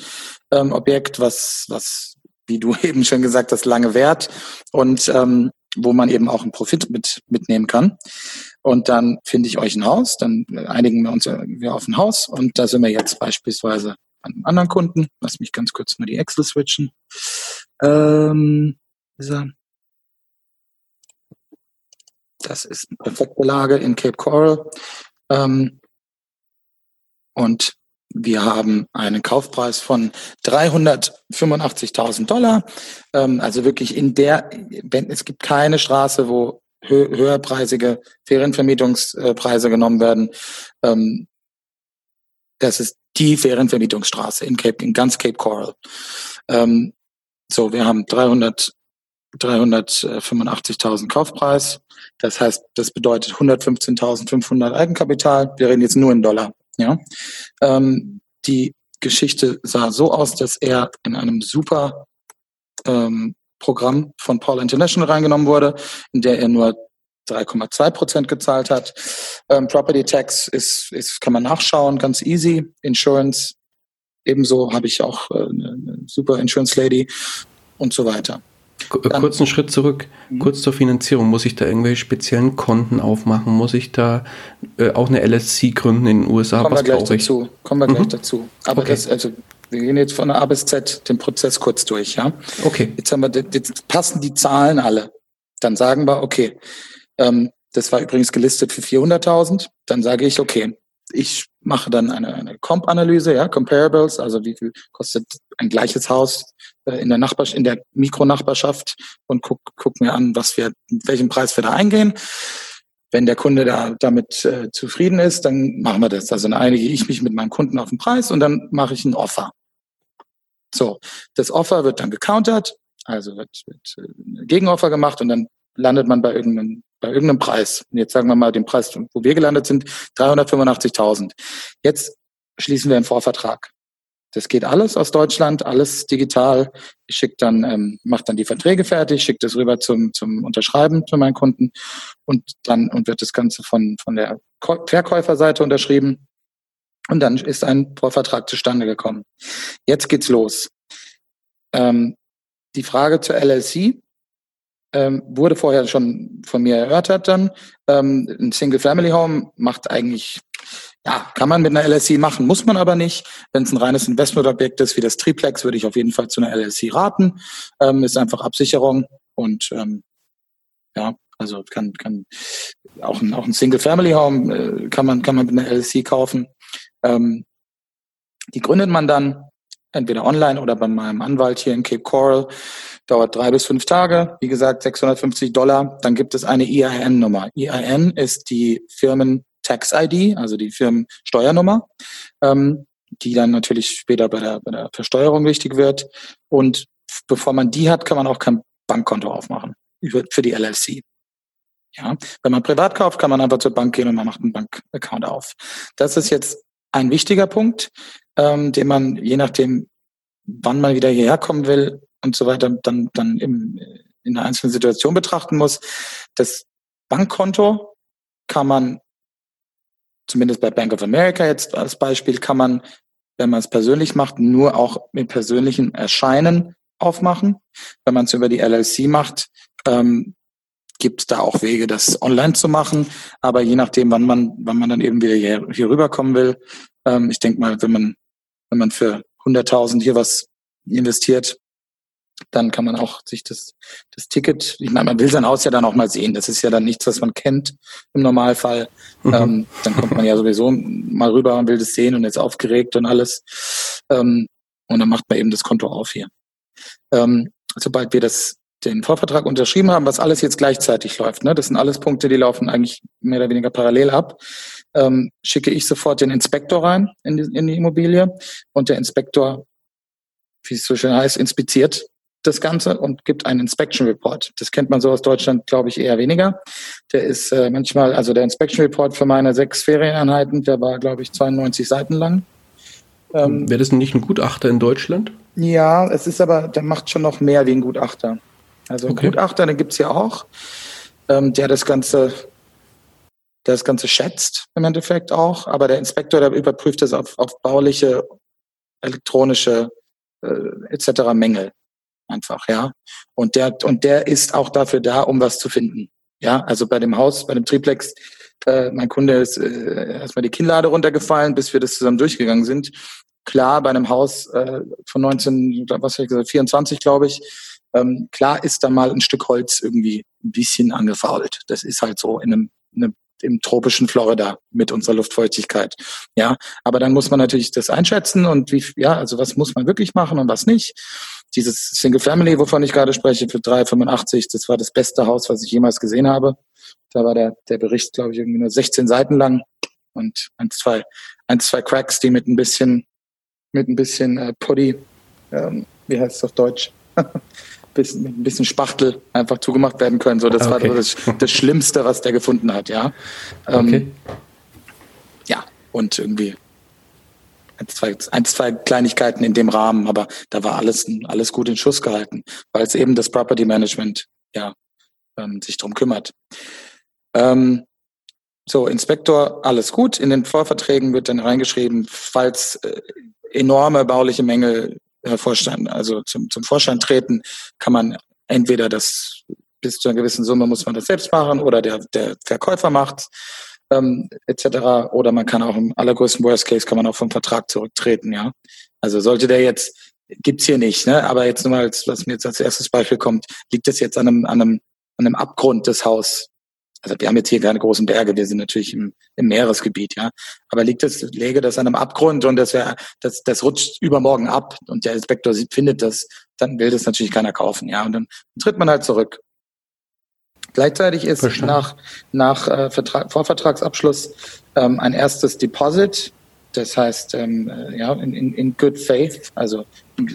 ähm, Objekt, was, was, wie du eben schon gesagt hast, lange währt und ähm, wo man eben auch einen Profit mit, mitnehmen kann. Und dann finde ich euch ein Haus, dann einigen wir uns wir auf ein Haus und da sind wir jetzt beispielsweise an einem anderen Kunden. Lass mich ganz kurz mal die Excel switchen. Ähm, das ist eine perfekte Lage in Cape Coral. Ähm, und wir haben einen Kaufpreis von 385.000 Dollar. Ähm, also wirklich in der, wenn es gibt keine Straße, wo höherpreisige Ferienvermietungspreise genommen werden. Ähm, das ist die Ferienvermietungsstraße in Cape, in ganz Cape Coral. Ähm, so, wir haben 300 385.000 Kaufpreis. Das heißt, das bedeutet 115.500 Eigenkapital. Wir reden jetzt nur in Dollar. Ja, ähm, die Geschichte sah so aus, dass er in einem super ähm, Programm von Paul International reingenommen wurde, in der er nur 3,2 Prozent gezahlt hat. Ähm, Property Tax ist, ist, kann man nachschauen, ganz easy. Insurance ebenso habe ich auch äh, eine, super Insurance Lady und so weiter. Dann, Kurzen Schritt zurück, mhm. kurz zur Finanzierung. Muss ich da irgendwelche speziellen Konten aufmachen? Muss ich da äh, auch eine LSC gründen in den USA? Kommen Was wir gleich dazu. Kommen wir mhm. gleich dazu. Aber okay. das, also, wir gehen jetzt von A bis Z den Prozess kurz durch, ja? Okay. Jetzt haben wir, jetzt passen die Zahlen alle. Dann sagen wir, okay, ähm, das war übrigens gelistet für 400.000. Dann sage ich, okay, ich mache dann eine, eine Comp-Analyse, ja, Comparables, also wie viel kostet ein gleiches Haus äh, in der Nachbarschaft, in der Mikronachbarschaft und guck, guck mir an, was wir, welchen Preis wir da eingehen. Wenn der Kunde da damit äh, zufrieden ist, dann machen wir das. Also dann einige ich mich mit meinem Kunden auf den Preis und dann mache ich ein Offer. So, das Offer wird dann gecountert, also wird, wird äh, ein Gegenoffer gemacht und dann landet man bei irgendeinem, bei irgendeinem Preis. Und jetzt sagen wir mal den Preis, wo wir gelandet sind, 385.000. Jetzt schließen wir einen Vorvertrag. Das geht alles aus Deutschland, alles digital. Ich schicke dann, ähm, mache dann die Verträge fertig, schicke das rüber zum, zum Unterschreiben für meinen Kunden und dann und wird das Ganze von, von der Verkäuferseite unterschrieben. Und dann ist ein Vorvertrag zustande gekommen. Jetzt geht's los. Ähm, die Frage zur LLC ähm, wurde vorher schon von mir erörtert dann. Ähm, ein Single-Family-Home macht eigentlich, ja, kann man mit einer LLC machen, muss man aber nicht. Wenn es ein reines Investmentobjekt ist wie das Triplex, würde ich auf jeden Fall zu einer LLC raten. Ähm, ist einfach Absicherung und ähm, ja, also kann, kann auch ein, auch ein Single-Family-Home äh, kann man, kann man mit einer LLC kaufen. Ähm, die gründet man dann entweder online oder bei meinem Anwalt hier in Cape Coral. Dauert drei bis fünf Tage. Wie gesagt, 650 Dollar. Dann gibt es eine EIN-Nummer. EIN ist die Firmen-Tax-ID, also die Firmensteuernummer, ähm, die dann natürlich später bei der, bei der Versteuerung wichtig wird. Und bevor man die hat, kann man auch kein Bankkonto aufmachen für die LLC. Ja, wenn man privat kauft, kann man einfach zur Bank gehen und man macht einen Bankaccount auf. Das ist jetzt ein wichtiger Punkt, ähm, den man je nachdem, wann man wieder hierher kommen will und so weiter, dann, dann im, in einer einzelnen Situation betrachten muss. Das Bankkonto kann man, zumindest bei Bank of America jetzt als Beispiel, kann man, wenn man es persönlich macht, nur auch mit persönlichen Erscheinen aufmachen. Wenn man es über die LLC macht, ähm, gibt es da auch Wege, das online zu machen. Aber je nachdem, wann man, wann man dann eben wieder hier, hier rüberkommen will, ähm, ich denke mal, wenn man, wenn man für 100.000 hier was investiert, dann kann man auch sich das, das Ticket, ich meine, man will sein Haus ja dann auch mal sehen. Das ist ja dann nichts, was man kennt im Normalfall. Mhm. Ähm, dann kommt man ja sowieso mal rüber und will das sehen und ist aufgeregt und alles. Ähm, Und dann macht man eben das Konto auf hier. Ähm, sobald wir das, den Vorvertrag unterschrieben haben, was alles jetzt gleichzeitig läuft, ne? das sind alles Punkte, die laufen eigentlich mehr oder weniger parallel ab, ähm, schicke ich sofort den Inspektor rein in die, in die Immobilie und der Inspektor, wie es so schön heißt, inspiziert das Ganze und gibt einen Inspection Report. Das kennt man so aus Deutschland, glaube ich, eher weniger. Der ist äh, manchmal, also der Inspection Report für meine sechs Ferieneinheiten, der war, glaube ich, 92 Seiten lang. Ähm, Wäre das nicht ein Gutachter in Deutschland? Ja, es ist aber, der macht schon noch mehr wie ein Gutachter. Also okay. Gutachter, den gibt's ja auch, ähm, der das Ganze, der das Ganze schätzt im Endeffekt auch, aber der Inspektor, der überprüft das auf, auf bauliche, elektronische äh, etc. Mängel einfach, ja. Und der, und der ist auch dafür da, um was zu finden. Ja, also bei dem Haus, bei dem Triplex, äh, mein Kunde ist äh, erstmal die Kinnlade runtergefallen, bis wir das zusammen durchgegangen sind. Klar, bei einem Haus äh, von 19, was habe ich gesagt, 24, glaube ich, ähm, klar ist da mal ein Stück Holz irgendwie ein bisschen angefault. Das ist halt so in einem, in einem im tropischen Florida mit unserer Luftfeuchtigkeit. Ja, aber dann muss man natürlich das einschätzen und wie, ja, also was muss man wirklich machen und was nicht. Dieses Single Family, wovon ich gerade spreche, für 3,85, das war das beste Haus, was ich jemals gesehen habe. Da war der, der Bericht, glaube ich, irgendwie nur 16 Seiten lang und ein, zwei, ein, zwei Cracks, die mit ein bisschen, mit ein bisschen äh, Putty, ähm, wie heißt es auf Deutsch? bisschen, mit ein bisschen Spachtel einfach zugemacht werden können. So, das okay. war das, das Schlimmste, was der gefunden hat, ja. Ähm, okay. Ja, und irgendwie ein zwei, ein, zwei Kleinigkeiten in dem Rahmen, aber da war alles, alles gut in Schuss gehalten, weil es eben das Property Management ja ähm, sich drum kümmert. Ähm, so, Inspektor, alles gut. In den Vorverträgen wird dann reingeschrieben, falls äh, enorme bauliche Mängel hervorstehen, also zum, zum Vorschein treten, kann man entweder das bis zu einer gewissen Summe muss man das selbst machen oder der, der Verkäufer macht ähm, etc. Oder man kann auch im allergrößten Worst Case kann man auch vom Vertrag zurücktreten, ja. Also sollte der jetzt, gibt's hier nicht, ne? Aber jetzt nur mal, was mir jetzt als erstes Beispiel kommt, liegt das jetzt an einem, an einem, an einem Abgrund des Haus, also wir haben jetzt hier keine großen Berge, wir sind natürlich im, im Meeresgebiet, ja. Aber liegt das, läge das an einem Abgrund und das wäre, das, das rutscht übermorgen ab und der Inspektor sieht, findet das, dann will das natürlich keiner kaufen, ja. Und dann tritt man halt zurück. Gleichzeitig ist Verstanden. nach, nach äh, Vertrag, Vorvertragsabschluss ähm, ein erstes Deposit das heißt, ähm, äh, ja, in, in, in good faith, also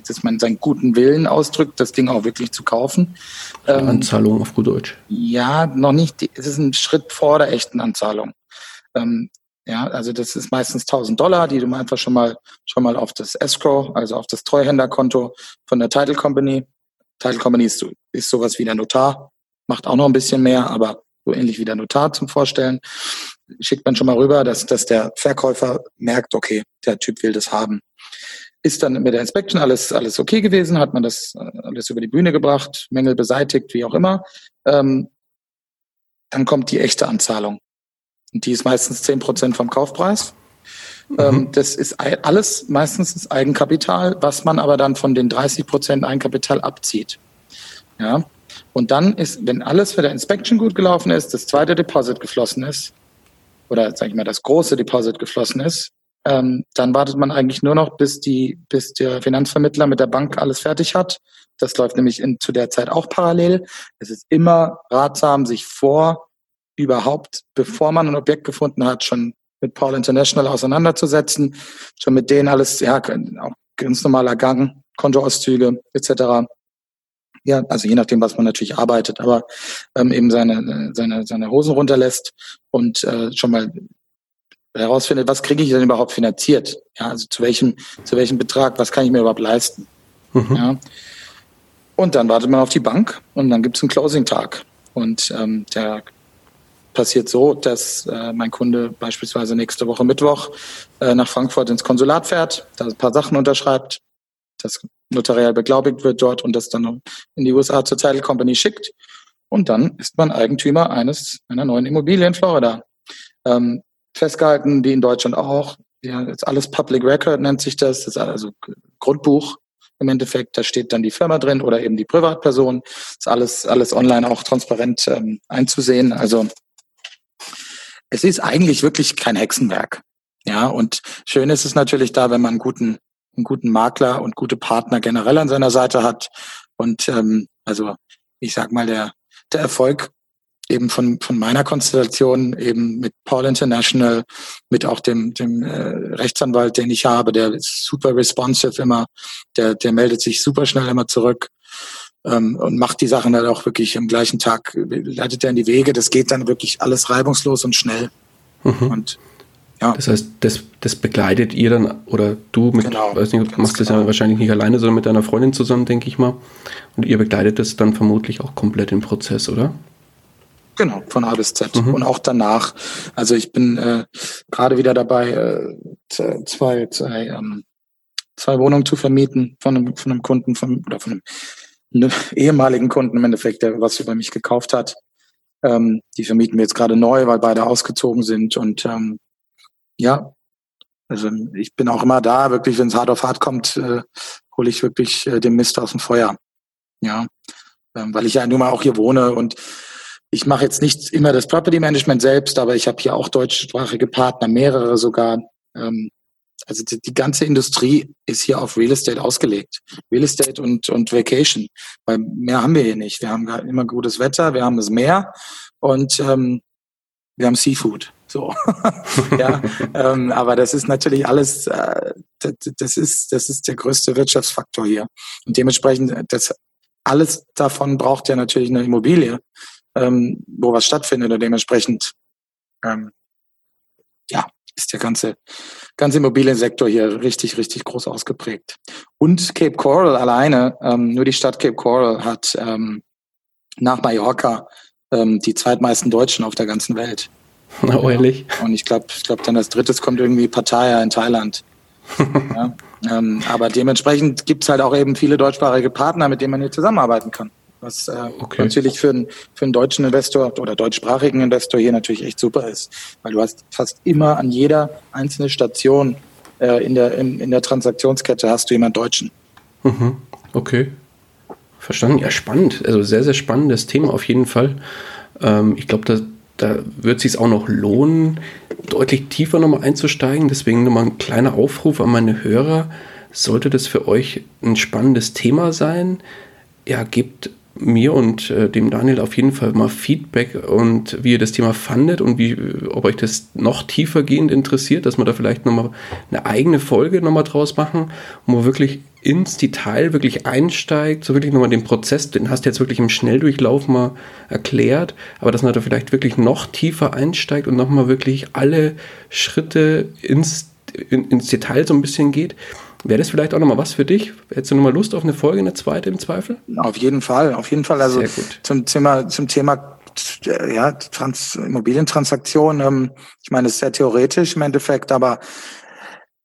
dass man seinen guten Willen ausdrückt, das Ding auch wirklich zu kaufen. Ähm, Anzahlung auf gut Deutsch. Ja, noch nicht. Es ist ein Schritt vor der echten Anzahlung. Ähm, ja, also das ist meistens 1000 Dollar, die du einfach schon mal schon mal auf das Escrow, also auf das Treuhänderkonto von der Title Company. Title Company ist, ist sowas wie der Notar, macht auch noch ein bisschen mehr, aber so ähnlich wie der Notar zum Vorstellen schickt man schon mal rüber, dass, dass der Verkäufer merkt, okay, der Typ will das haben. Ist dann mit der Inspection alles, alles okay gewesen? Hat man das äh, alles über die Bühne gebracht, Mängel beseitigt, wie auch immer? Ähm, dann kommt die echte Anzahlung. Und die ist meistens zehn Prozent vom Kaufpreis. Mhm. Ähm, das ist alles meistens das Eigenkapital, was man aber dann von den 30 Prozent Eigenkapital abzieht. Ja. Und dann ist, wenn alles für der Inspection gut gelaufen ist, das zweite Deposit geflossen ist, oder sage ich mal das große Deposit geflossen ist, ähm, dann wartet man eigentlich nur noch, bis die, bis der Finanzvermittler mit der Bank alles fertig hat. Das läuft nämlich in, zu der Zeit auch parallel. Es ist immer ratsam, sich vor überhaupt, bevor man ein Objekt gefunden hat, schon mit Paul International auseinanderzusetzen, schon mit denen alles, ja, auch ganz normaler Gang, Kontoauszüge etc ja, also je nachdem, was man natürlich arbeitet, aber ähm, eben seine, seine, seine Hosen runterlässt und äh, schon mal herausfindet, was kriege ich denn überhaupt finanziert? Ja, also zu welchem, zu welchem Betrag, was kann ich mir überhaupt leisten? Mhm. Ja. Und dann wartet man auf die Bank und dann gibt es einen Closing-Tag. Und ähm, der passiert so, dass äh, mein Kunde beispielsweise nächste Woche Mittwoch äh, nach Frankfurt ins Konsulat fährt, da ein paar Sachen unterschreibt, das notariell beglaubigt wird dort und das dann in die USA zur Title Company schickt. Und dann ist man Eigentümer eines einer neuen Immobilie in Florida. Ähm, festgehalten, wie in Deutschland auch. Ja, jetzt alles Public Record nennt sich das. Das ist also Grundbuch im Endeffekt. Da steht dann die Firma drin oder eben die Privatperson. Das ist alles, alles online auch transparent ähm, einzusehen. Also es ist eigentlich wirklich kein Hexenwerk. Ja, und schön ist es natürlich da, wenn man einen guten einen guten Makler und gute Partner generell an seiner Seite hat. Und ähm, also ich sag mal, der, der Erfolg eben von, von meiner Konstellation, eben mit Paul International, mit auch dem, dem äh, Rechtsanwalt, den ich habe, der ist super responsive immer, der, der meldet sich super schnell immer zurück ähm, und macht die Sachen dann auch wirklich am gleichen Tag, leitet er in die Wege. Das geht dann wirklich alles reibungslos und schnell. Mhm. Und ja. Das heißt, das, das begleitet ihr dann oder du mit, genau, weiß nicht, du machst genau. das ja genau. wahrscheinlich nicht alleine, sondern mit deiner Freundin zusammen, denke ich mal. Und ihr begleitet das dann vermutlich auch komplett im Prozess, oder? Genau, von A bis Z. Mhm. Und auch danach. Also ich bin äh, gerade wieder dabei, äh, zwei, zwei, ähm, zwei Wohnungen zu vermieten von einem, von einem Kunden von, oder von einem, einem ehemaligen Kunden im Endeffekt, der was über mich gekauft hat. Ähm, die vermieten wir jetzt gerade neu, weil beide ausgezogen sind. Und ähm, ja, also ich bin auch immer da, wirklich, wenn es hart auf hart kommt, äh, hole ich wirklich äh, den Mist aus dem Feuer. Ja, ähm, weil ich ja nun mal auch hier wohne und ich mache jetzt nicht immer das Property Management selbst, aber ich habe hier auch deutschsprachige Partner, mehrere sogar. Ähm, also die, die, ganze Industrie ist hier auf Real Estate ausgelegt. Real Estate und, und Vacation. Weil mehr haben wir hier nicht. Wir haben immer gutes Wetter, wir haben das Meer und ähm, wir haben Seafood. So, ja, ähm, aber das ist natürlich alles, äh, das, das ist das ist der größte Wirtschaftsfaktor hier und dementsprechend das alles davon braucht ja natürlich eine Immobilie ähm, wo was stattfindet und dementsprechend ähm, ja, ist der ganze, ganze Immobiliensektor hier richtig, richtig groß ausgeprägt. Und Cape Coral alleine, ähm, nur die Stadt Cape Coral hat ähm, nach Mallorca ähm, die zweitmeisten Deutschen auf der ganzen Welt. Oh, ehrlich? Und ich glaube, ich glaube, dann als drittes kommt irgendwie Pattaya in Thailand. ja, ähm, aber dementsprechend gibt es halt auch eben viele deutschsprachige Partner, mit denen man hier zusammenarbeiten kann. Was äh, okay. natürlich für, einen für einen deutschen Investor oder deutschsprachigen Investor hier natürlich echt super ist. Weil du hast fast immer an jeder einzelnen Station äh, in, der, in, in der Transaktionskette hast du jemanden Deutschen. Mhm. Okay. Verstanden. Ja, spannend. Also sehr, sehr spannendes Thema auf jeden Fall. Ähm, ich glaube, da, da wird es sich auch noch lohnen, deutlich tiefer nochmal einzusteigen. Deswegen nochmal ein kleiner Aufruf an meine Hörer. Sollte das für euch ein spannendes Thema sein, ja, gebt mir und äh, dem Daniel auf jeden Fall mal Feedback und wie ihr das Thema fandet und wie, ob euch das noch tiefergehend interessiert, dass wir da vielleicht nochmal eine eigene Folge nochmal draus machen, wo man wirklich ins Detail wirklich einsteigt, so wirklich nochmal den Prozess, den hast du jetzt wirklich im Schnelldurchlauf mal erklärt, aber dass man da vielleicht wirklich noch tiefer einsteigt und nochmal wirklich alle Schritte ins, in, ins Detail so ein bisschen geht. Wäre das vielleicht auch nochmal was für dich? Hättest du nochmal Lust auf eine Folge, eine zweite im Zweifel? Auf jeden Fall, auf jeden Fall. Also zum Thema, zum Thema ja, Trans Immobilientransaktionen, ähm, ich meine, das ist sehr theoretisch im Endeffekt, aber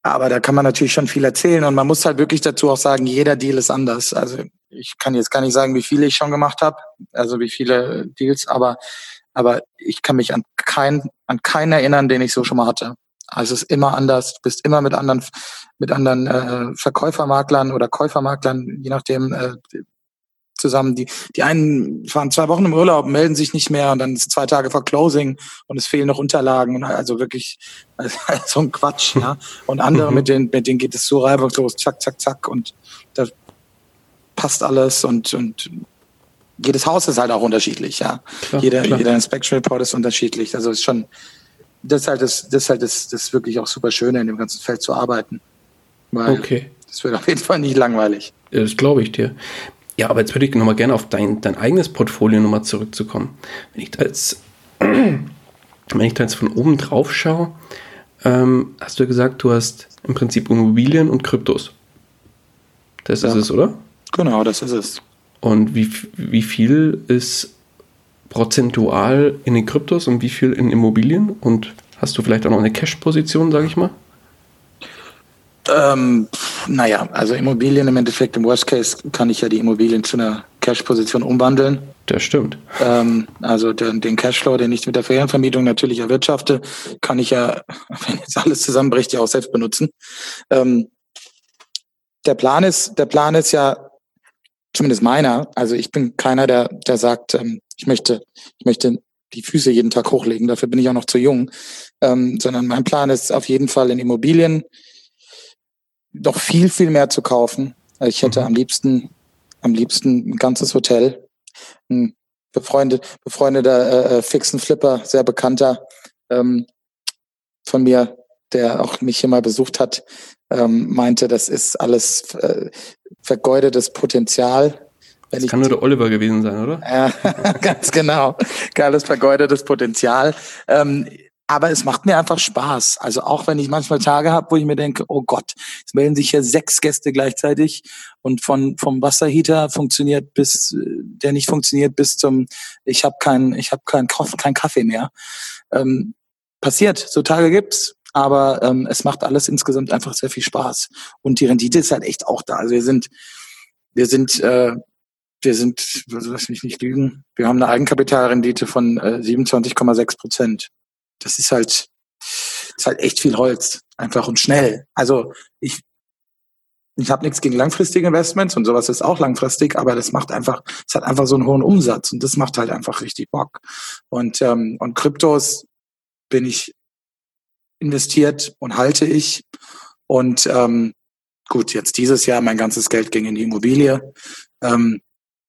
aber da kann man natürlich schon viel erzählen und man muss halt wirklich dazu auch sagen, jeder Deal ist anders. Also ich kann jetzt gar nicht sagen, wie viele ich schon gemacht habe, also wie viele Deals, aber aber ich kann mich an keinen an keinen erinnern, den ich so schon mal hatte. Also es ist immer anders. Du bist immer mit anderen, mit anderen äh, Verkäufermaklern oder Käufermaklern, je nachdem, äh, zusammen. Die, die einen fahren zwei Wochen im Urlaub, melden sich nicht mehr und dann ist zwei Tage vor Closing und es fehlen noch Unterlagen und also wirklich also so ein Quatsch, ja. Und andere, mhm. mit denen, mit denen geht es so reibungslos, zack, zack, zack und da passt alles und, und jedes Haus ist halt auch unterschiedlich, ja. Klar, jeder, klar. jeder Inspection Report ist unterschiedlich. Also ist schon, das ist halt das, das ist halt das, das wirklich auch super Schöne, in dem ganzen Feld zu arbeiten. Weil okay. Das wird auf jeden Fall nicht langweilig. Ja, das glaube ich dir. Ja, aber jetzt würde ich nochmal gerne auf dein, dein eigenes Portfolio nochmal zurückzukommen. Wenn ich da jetzt, wenn ich da jetzt von oben drauf schaue, ähm, hast du gesagt, du hast im Prinzip Immobilien und Kryptos. Das ja. ist es, oder? Genau, das ist es. Und wie, wie viel ist prozentual in den Kryptos und wie viel in Immobilien? Und hast du vielleicht auch noch eine Cash-Position, sage ich mal? Ähm, naja, also Immobilien im Endeffekt, im Worst Case kann ich ja die Immobilien zu einer Cash-Position umwandeln. Das stimmt. Ähm, also den, den Cashflow, den ich mit der Ferienvermietung natürlich erwirtschafte, kann ich ja, wenn jetzt alles zusammenbricht, ja auch selbst benutzen. Ähm, der Plan ist, der Plan ist ja, zumindest meiner, also ich bin keiner, der, der sagt, ähm, ich möchte, ich möchte die Füße jeden Tag hochlegen, dafür bin ich auch noch zu jung, ähm, sondern mein Plan ist auf jeden Fall in Immobilien noch viel, viel mehr zu kaufen. Ich hätte mhm. am liebsten, am liebsten ein ganzes Hotel. Ein befreundet, befreundeter äh, äh, Fixen Flipper, sehr bekannter ähm, von mir, der auch mich hier mal besucht hat, ähm, meinte, das ist alles äh, vergeudetes Potenzial. Wenn das kann nur der Oliver gewesen sein, oder? Ja, ganz genau. Geiles vergeudetes Potenzial. Ähm, aber es macht mir einfach Spaß. Also auch wenn ich manchmal Tage habe, wo ich mir denke, oh Gott, es melden sich hier sechs Gäste gleichzeitig und von vom Wasserheater funktioniert bis der nicht funktioniert bis zum ich habe keinen ich habe keinen kein Kaffee mehr. Ähm, passiert, so Tage gibt's, aber ähm, es macht alles insgesamt einfach sehr viel Spaß und die Rendite ist halt echt auch da. Also wir sind wir sind äh, wir sind, also lass mich nicht lügen, wir haben eine Eigenkapitalrendite von äh, 27,6 Prozent das ist halt, ist halt echt viel Holz, einfach und schnell. Also ich, ich habe nichts gegen langfristige Investments und sowas ist auch langfristig, aber das macht einfach, es hat einfach so einen hohen Umsatz und das macht halt einfach richtig Bock. Und ähm, und Kryptos bin ich investiert und halte ich und ähm, gut, jetzt dieses Jahr mein ganzes Geld ging in die Immobilie ähm,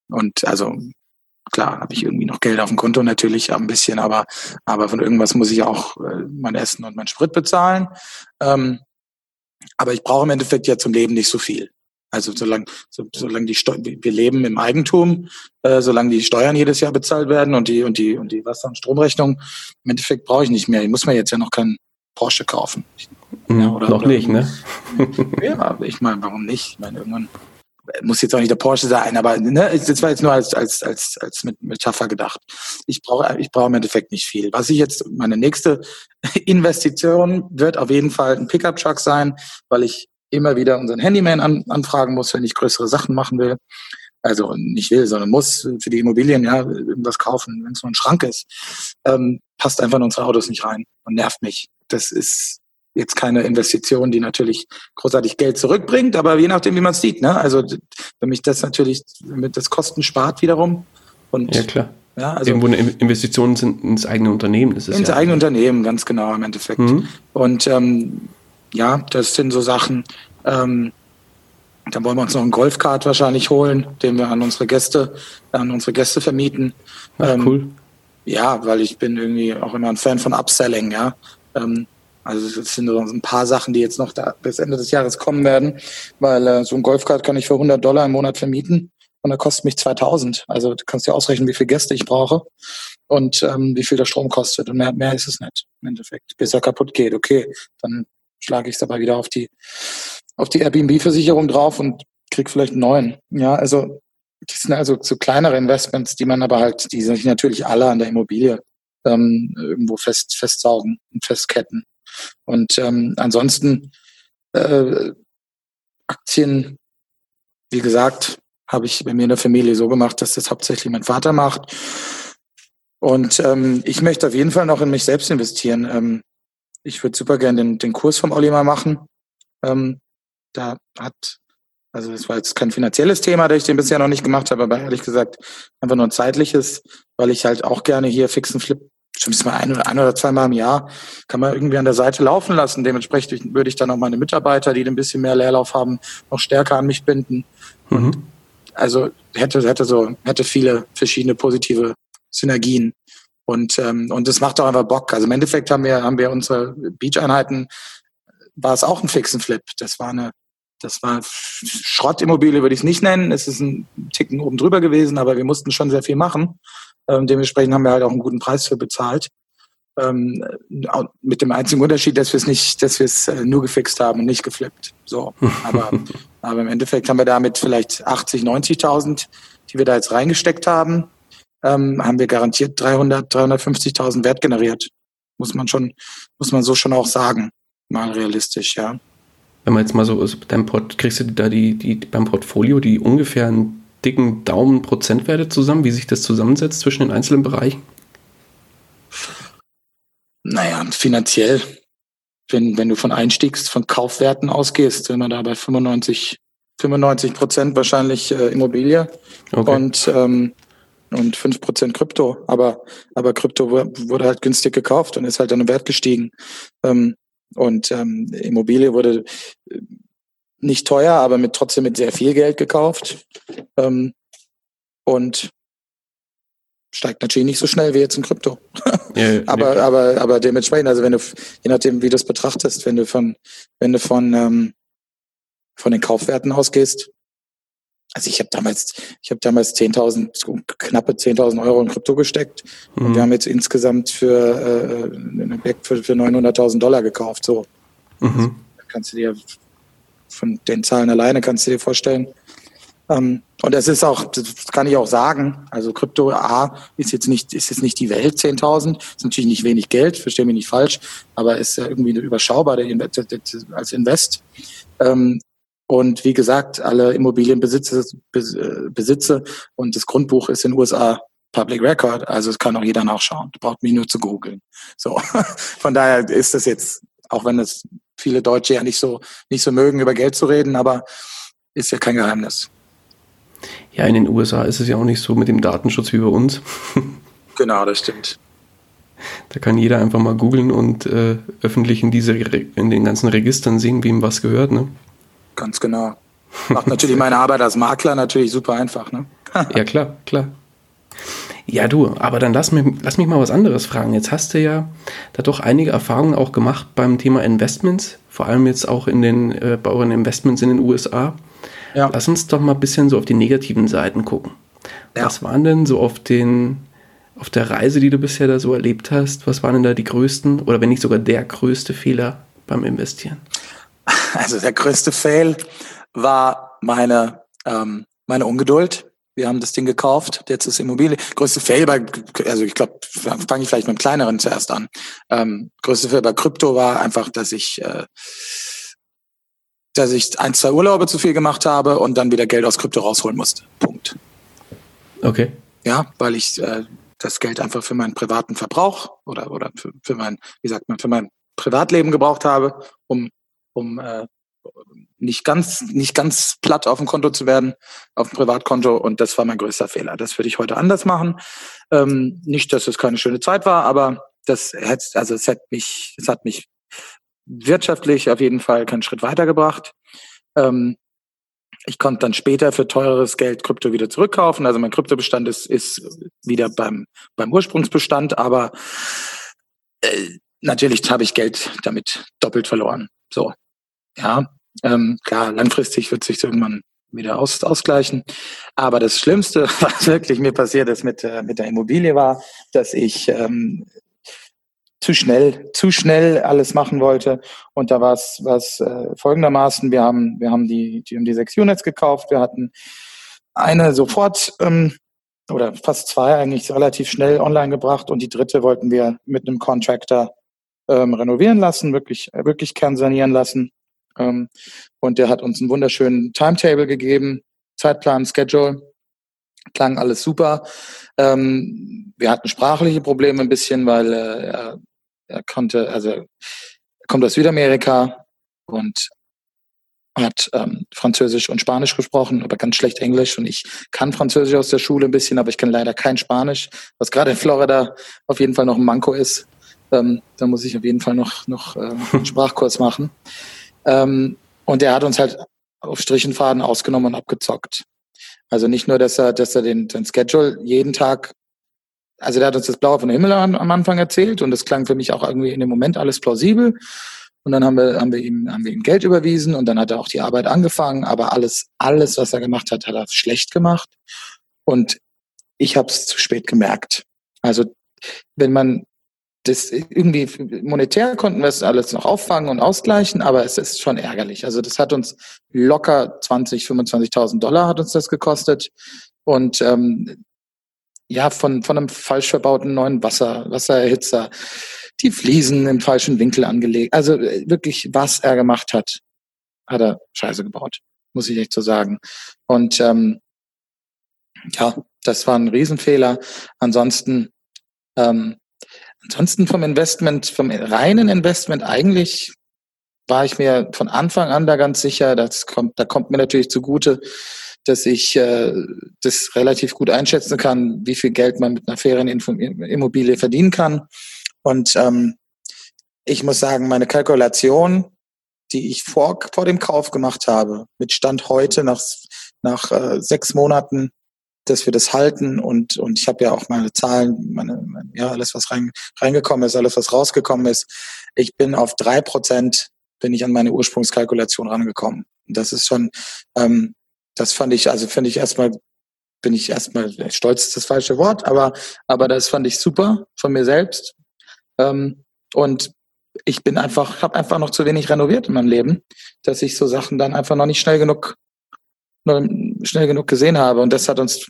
und also klar, habe ich irgendwie noch Geld auf dem Konto natürlich, ein bisschen, aber, aber von irgendwas muss ich auch äh, mein Essen und mein Sprit bezahlen. Ähm, aber ich brauche im Endeffekt ja zum Leben nicht so viel. Also solange, so, solange die Steu wir leben im Eigentum, äh, solange die Steuern jedes Jahr bezahlt werden und die und die und die Wasser- und Stromrechnung, im Endeffekt brauche ich nicht mehr. Ich muss mir jetzt ja noch keinen Porsche kaufen. Ja, mhm, oder, noch oder, nicht, ne? ja, ich meine, warum nicht? Ich meine, irgendwann muss jetzt auch nicht der Porsche sein, aber ne, das war jetzt nur als, als, als, als Metapher gedacht. Ich brauche ich brauche im Endeffekt nicht viel. Was ich jetzt, meine nächste Investition wird auf jeden Fall ein Pickup-Truck sein, weil ich immer wieder unseren Handyman an, anfragen muss, wenn ich größere Sachen machen will. Also nicht will, sondern muss für die Immobilien ja irgendwas kaufen, wenn es nur ein Schrank ist. Ähm, passt einfach in unsere Autos nicht rein und nervt mich. Das ist jetzt keine Investition, die natürlich großartig Geld zurückbringt, aber je nachdem, wie man es sieht. Ne? Also wenn mich das natürlich mit das Kosten spart wiederum. Und, ja, klar. Ja, also Irgendwo eine Investition ins eigene Unternehmen. Das ist ins ja eigene Unternehmen, ganz genau im Endeffekt. Mhm. Und ähm, ja, das sind so Sachen. Ähm, dann wollen wir uns noch einen Golfkart wahrscheinlich holen, den wir an unsere Gäste, an unsere Gäste vermieten. Ach, ähm, cool. Ja, weil ich bin irgendwie auch immer ein Fan von Upselling, ja. Ähm, also das sind so ein paar Sachen, die jetzt noch da bis Ende des Jahres kommen werden, weil äh, so ein Golfkart kann ich für 100 Dollar im Monat vermieten und er kostet mich 2000. Also du kannst dir ausrechnen, wie viele Gäste ich brauche und ähm, wie viel der Strom kostet und mehr, mehr ist es nicht im Endeffekt. Bis er kaputt geht, okay, dann schlage ich es dabei wieder auf die auf die Airbnb-Versicherung drauf und krieg vielleicht einen neuen. Ja, also das sind also so kleinere Investments, die man aber halt, die sich natürlich alle an der Immobilie ähm, irgendwo fest festsaugen und festketten. Und ähm, ansonsten äh, Aktien, wie gesagt, habe ich bei mir in der Familie so gemacht, dass das hauptsächlich mein Vater macht. Und ähm, ich möchte auf jeden Fall noch in mich selbst investieren. Ähm, ich würde super gerne den, den Kurs vom Olli mal machen. Ähm, da hat, also das war jetzt kein finanzielles Thema, da ich den bisher noch nicht gemacht habe, aber ehrlich gesagt einfach nur ein zeitliches, weil ich halt auch gerne hier fixen Flip zumindest mal ein oder, ein oder zweimal im Jahr, kann man irgendwie an der Seite laufen lassen. Dementsprechend würde ich dann auch meine Mitarbeiter, die ein bisschen mehr Leerlauf haben, noch stärker an mich binden. Mhm. Also hätte, hätte so, hätte viele verschiedene positive Synergien. Und, ähm, und das macht auch einfach Bock. Also im Endeffekt haben wir, haben wir unsere Beach-Einheiten, war es auch ein fixen Flip. Das war eine, das war Schrottimmobilie, würde ich es nicht nennen. Es ist ein Ticken oben drüber gewesen, aber wir mussten schon sehr viel machen. Ähm, dementsprechend haben wir halt auch einen guten Preis für bezahlt. Ähm, mit dem einzigen Unterschied, dass wir es nicht, dass wir es äh, nur gefixt haben und nicht geflippt. So, aber, aber im Endeffekt haben wir damit vielleicht 80, 90.000, die wir da jetzt reingesteckt haben, ähm, haben wir garantiert 300, 350.000 Wert generiert. Muss man schon, muss man so schon auch sagen, mal realistisch, ja. Wenn man jetzt mal so ist, beim Port, kriegst du da die, die beim Portfolio die ungefähr einen dicken Daumen Prozentwerte zusammen, wie sich das zusammensetzt zwischen den einzelnen Bereichen? Naja, finanziell, wenn, wenn du von Einstiegs, von Kaufwerten ausgehst, sind wir da bei 95, 95 Prozent wahrscheinlich äh, Immobilie okay. und, ähm, und 5 Prozent Krypto. Aber, aber Krypto wurde halt günstig gekauft und ist halt dann im Wert gestiegen. Ähm, und ähm, Immobilie wurde nicht teuer, aber mit trotzdem mit sehr viel Geld gekauft. Ähm, und steigt natürlich nicht so schnell wie jetzt in Krypto. Ja, aber, ja. aber, aber dementsprechend, also wenn du, je nachdem, wie du es betrachtest, wenn du von, wenn du von, ähm, von den Kaufwerten ausgehst, also ich habe damals, ich habe damals 10.000, knappe 10.000 Euro in Krypto gesteckt mhm. und wir haben jetzt insgesamt für äh, ein Objekt für, für 900.000 Dollar gekauft. So, mhm. also, kannst du dir von den Zahlen alleine kannst du dir vorstellen, ähm, und das ist auch, das kann ich auch sagen, also Krypto A ist jetzt nicht, ist jetzt nicht die Welt 10.000, ist natürlich nicht wenig Geld, verstehe mich nicht falsch, aber ist ja irgendwie überschaubar als Invest. Ähm, und wie gesagt, alle Immobilienbesitze äh, Besitze und das Grundbuch ist in den USA Public Record, also es kann auch jeder nachschauen. Braucht mich nur zu googeln. So, von daher ist das jetzt, auch wenn das viele Deutsche ja nicht so nicht so mögen, über Geld zu reden, aber ist ja kein Geheimnis. Ja, in den USA ist es ja auch nicht so mit dem Datenschutz wie bei uns. genau, das stimmt. Da kann jeder einfach mal googeln und äh, öffentlich in, diese, in den ganzen Registern sehen, wem was gehört. Ne? Ganz genau. Macht natürlich meine Arbeit als Makler natürlich super einfach. Ne? ja, klar, klar. Ja, du, aber dann lass mich, lass mich mal was anderes fragen. Jetzt hast du ja da doch einige Erfahrungen auch gemacht beim Thema Investments, vor allem jetzt auch in den, äh, bei euren Investments in den USA. Ja. Lass uns doch mal ein bisschen so auf die negativen Seiten gucken. Ja. Was waren denn so auf den, auf der Reise, die du bisher da so erlebt hast, was waren denn da die größten oder wenn nicht sogar der größte Fehler beim Investieren? Also der größte Fail war meine, ähm, meine Ungeduld. Wir haben das Ding gekauft, jetzt ist Immobilie. Größte Fail bei, also ich glaube, fange ich vielleicht mit dem kleineren zuerst an. Ähm, größte Fail bei Krypto war einfach, dass ich äh, dass ich ein, zwei Urlaube zu viel gemacht habe und dann wieder Geld aus Krypto rausholen musste. Punkt. Okay. Ja, weil ich äh, das Geld einfach für meinen privaten Verbrauch oder, oder für, für mein, wie sagt man, für mein Privatleben gebraucht habe, um, um äh, nicht ganz, nicht ganz platt auf dem Konto zu werden, auf dem Privatkonto. Und das war mein größter Fehler. Das würde ich heute anders machen. Ähm, nicht, dass es keine schöne Zeit war, aber das hätte, also es hat mich, es hat mich wirtschaftlich auf jeden Fall keinen Schritt weitergebracht. Ähm, ich konnte dann später für teureres Geld Krypto wieder zurückkaufen. Also mein Kryptobestand ist, ist wieder beim, beim Ursprungsbestand, aber äh, natürlich habe ich Geld damit doppelt verloren. So, ja, ähm, klar, langfristig wird sich irgendwann wieder aus, ausgleichen. Aber das Schlimmste, was wirklich mir passiert ist mit, äh, mit der Immobilie, war, dass ich ähm, zu schnell, zu schnell alles machen wollte. Und da war es äh, folgendermaßen: Wir haben, wir haben die, die, die sechs Units gekauft. Wir hatten eine sofort ähm, oder fast zwei eigentlich relativ schnell online gebracht und die dritte wollten wir mit einem Contractor ähm, renovieren lassen, wirklich, wirklich kernsanieren lassen. Ähm, und der hat uns einen wunderschönen Timetable gegeben, Zeitplan, Schedule. Klang alles super. Ähm, wir hatten sprachliche Probleme ein bisschen, weil äh, er er konnte, also er kommt aus Südamerika und hat ähm, Französisch und Spanisch gesprochen, aber ganz schlecht Englisch. Und ich kann Französisch aus der Schule ein bisschen, aber ich kann leider kein Spanisch, was gerade in Florida auf jeden Fall noch ein Manko ist. Ähm, da muss ich auf jeden Fall noch, noch ähm, einen Sprachkurs machen. Ähm, und er hat uns halt auf Strichenfaden ausgenommen und abgezockt. Also nicht nur, dass er, dass er den, den Schedule jeden Tag also der hat uns das Blaue von Himmel am, am Anfang erzählt und das klang für mich auch irgendwie in dem Moment alles plausibel. Und dann haben wir, haben wir ihm, haben wir ihm Geld überwiesen und dann hat er auch die Arbeit angefangen. Aber alles, alles, was er gemacht hat, hat er schlecht gemacht. Und ich habe es zu spät gemerkt. Also wenn man das irgendwie monetär konnten wir es alles noch auffangen und ausgleichen, aber es ist schon ärgerlich. Also das hat uns locker 20, 25.000 Dollar hat uns das gekostet. Und ähm, ja, von, von einem falsch verbauten neuen Wasser, Wassererhitzer, die Fliesen im falschen Winkel angelegt. Also äh, wirklich, was er gemacht hat, hat er scheiße gebaut, muss ich echt so sagen. Und ähm, ja, das war ein Riesenfehler. Ansonsten, ähm, ansonsten vom Investment, vom reinen Investment eigentlich war ich mir von Anfang an da ganz sicher, das kommt, da kommt mir natürlich zugute, dass ich äh, das relativ gut einschätzen kann, wie viel Geld man mit einer fairen Immobilie verdienen kann. Und ähm, ich muss sagen, meine Kalkulation die ich vor, vor dem Kauf gemacht habe, mit Stand heute nach, nach äh, sechs Monaten, dass wir das halten und, und ich habe ja auch meine Zahlen, meine, ja, alles, was rein, reingekommen ist, alles, was rausgekommen ist. Ich bin auf drei Prozent, bin ich an meine Ursprungskalkulation rangekommen. Das ist schon, ähm, das fand ich, also finde ich erstmal, bin ich erstmal, stolz ist das falsche Wort, aber, aber das fand ich super von mir selbst. Ähm, und ich bin einfach, habe einfach noch zu wenig renoviert in meinem Leben, dass ich so Sachen dann einfach noch nicht schnell genug, schnell genug gesehen habe. Und das hat uns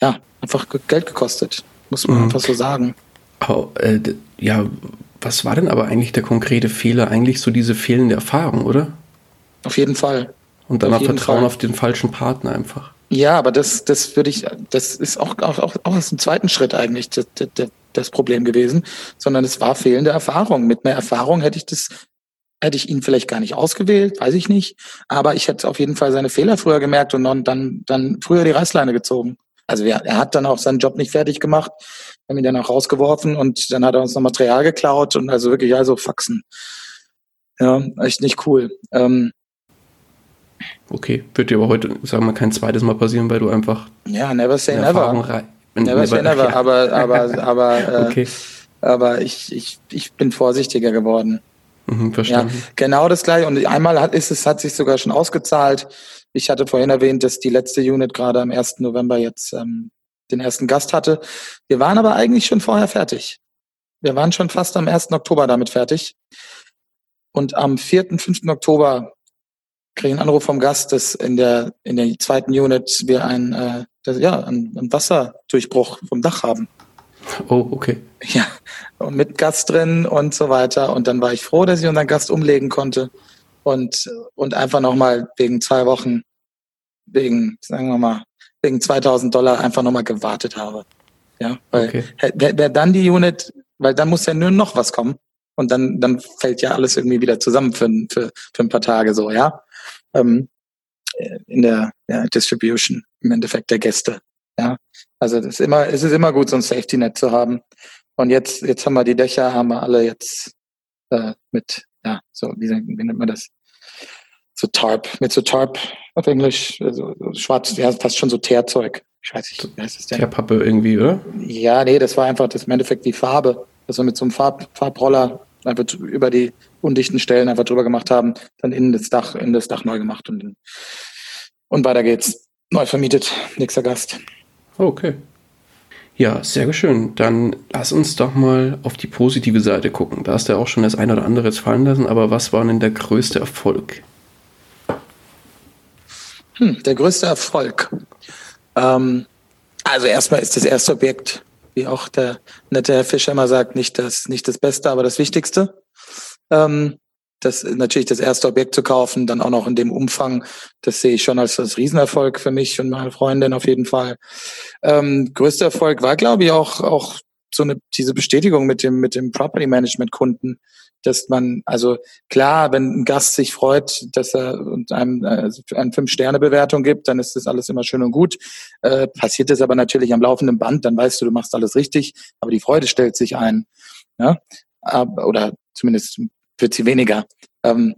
ja einfach Geld gekostet, muss man mhm. einfach so sagen. Oh, äh, ja, was war denn aber eigentlich der konkrete Fehler? Eigentlich so diese fehlende Erfahrung, oder? Auf jeden Fall. Und dann auf Vertrauen Fall. auf den falschen Partner einfach. Ja, aber das, das würde ich, das ist auch, auch, auch, auch ein zweiten Schritt eigentlich. Der, der, das Problem gewesen, sondern es war fehlende Erfahrung. Mit mehr Erfahrung hätte ich das, hätte ich ihn vielleicht gar nicht ausgewählt, weiß ich nicht. Aber ich hätte auf jeden Fall seine Fehler früher gemerkt und dann, dann früher die Reißleine gezogen. Also er, er hat dann auch seinen Job nicht fertig gemacht, haben ihn dann auch rausgeworfen und dann hat er uns noch Material geklaut und also wirklich also Faxen. Ja, echt nicht cool. Ähm, okay, wird dir aber heute, sagen wir, kein zweites Mal passieren, weil du einfach ja, never say never. Never say never, aber, aber, aber, okay. äh, aber ich, ich, ich bin vorsichtiger geworden. Mhm. Ja, genau das gleiche. Und einmal hat, ist es, hat sich sogar schon ausgezahlt. Ich hatte vorhin erwähnt, dass die letzte Unit gerade am 1. November jetzt ähm, den ersten Gast hatte. Wir waren aber eigentlich schon vorher fertig. Wir waren schon fast am 1. Oktober damit fertig. Und am 4., 5. Oktober kriege ich einen Anruf vom Gast, dass in der, in der zweiten Unit wir ein, äh, das, ja, einen, einen Wasserdurchbruch vom Dach haben. Oh, okay. Ja, und mit Gast drin und so weiter. Und dann war ich froh, dass ich unseren Gast umlegen konnte und, und einfach nochmal wegen zwei Wochen, wegen, sagen wir mal, wegen 2000 Dollar einfach nochmal gewartet habe. Ja, weil okay. wer, wer dann die Unit, weil dann muss ja nur noch was kommen und dann, dann fällt ja alles irgendwie wieder zusammen für, für, für ein paar Tage so, ja ähm, in der ja, Distribution im Endeffekt der Gäste. Also das ist immer, es ist immer gut, so ein Safety Net zu haben. Und jetzt, jetzt haben wir die Dächer, haben wir alle jetzt äh, mit, ja, so wie, wie nennt man das? So Tarp, mit so Tarp auf Englisch, also schwarz, ja, fast schon so Teerzeug. Ich weiß nicht, wie heißt das denn? Teerpappe irgendwie, oder? Ja, nee, das war einfach das im Endeffekt die Farbe. dass wir mit so einem Farb, Farbroller einfach über die undichten Stellen einfach drüber gemacht haben, dann innen das Dach, in das Dach neu gemacht und, und weiter geht's. Neu vermietet, nächster Gast. Okay. Ja, sehr schön. Dann lass uns doch mal auf die positive Seite gucken. Da hast du ja auch schon das eine oder andere jetzt fallen lassen, aber was war denn der größte Erfolg? Hm, der größte Erfolg. Ähm, also erstmal ist das erste Objekt wie auch der nette Herr Fischer immer sagt, nicht das, nicht das Beste, aber das Wichtigste. Ähm, das natürlich das erste Objekt zu kaufen, dann auch noch in dem Umfang, das sehe ich schon als, als Riesenerfolg für mich und meine Freundin auf jeden Fall. Ähm, größter Erfolg war, glaube ich, auch, auch so eine, diese Bestätigung mit dem, mit dem Property Management Kunden, dass man, also klar, wenn ein Gast sich freut, dass er einem also eine Fünf-Sterne-Bewertung gibt, dann ist das alles immer schön und gut. Äh, passiert das aber natürlich am laufenden Band, dann weißt du, du machst alles richtig, aber die Freude stellt sich ein. Ja? Oder zumindest wird sie weniger. Ähm,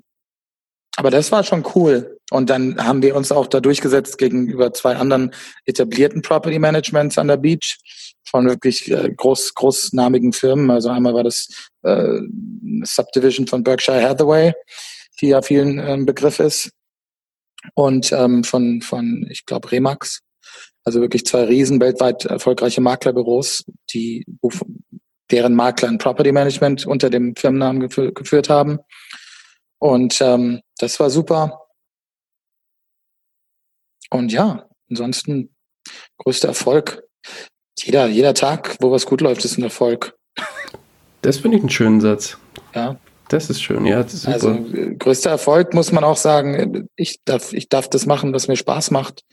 aber das war schon cool. Und dann haben wir uns auch da durchgesetzt gegenüber zwei anderen etablierten Property Managements an der Beach von wirklich äh, groß, großnamigen Firmen. Also einmal war das äh, Subdivision von Berkshire Hathaway, die ja vielen äh, Begriff ist. Und ähm, von, von, ich glaube, Remax. Also wirklich zwei riesen weltweit erfolgreiche Maklerbüros, die, deren Makler ein Property Management unter dem Firmennamen gefü geführt haben. Und ähm, das war super. Und ja, ansonsten größter Erfolg. Jeder, jeder Tag, wo was gut läuft, ist ein Erfolg. Das finde ich einen schönen Satz. Ja. Das ist schön, ja. Ist also größter Erfolg muss man auch sagen, ich darf, ich darf das machen, was mir Spaß macht.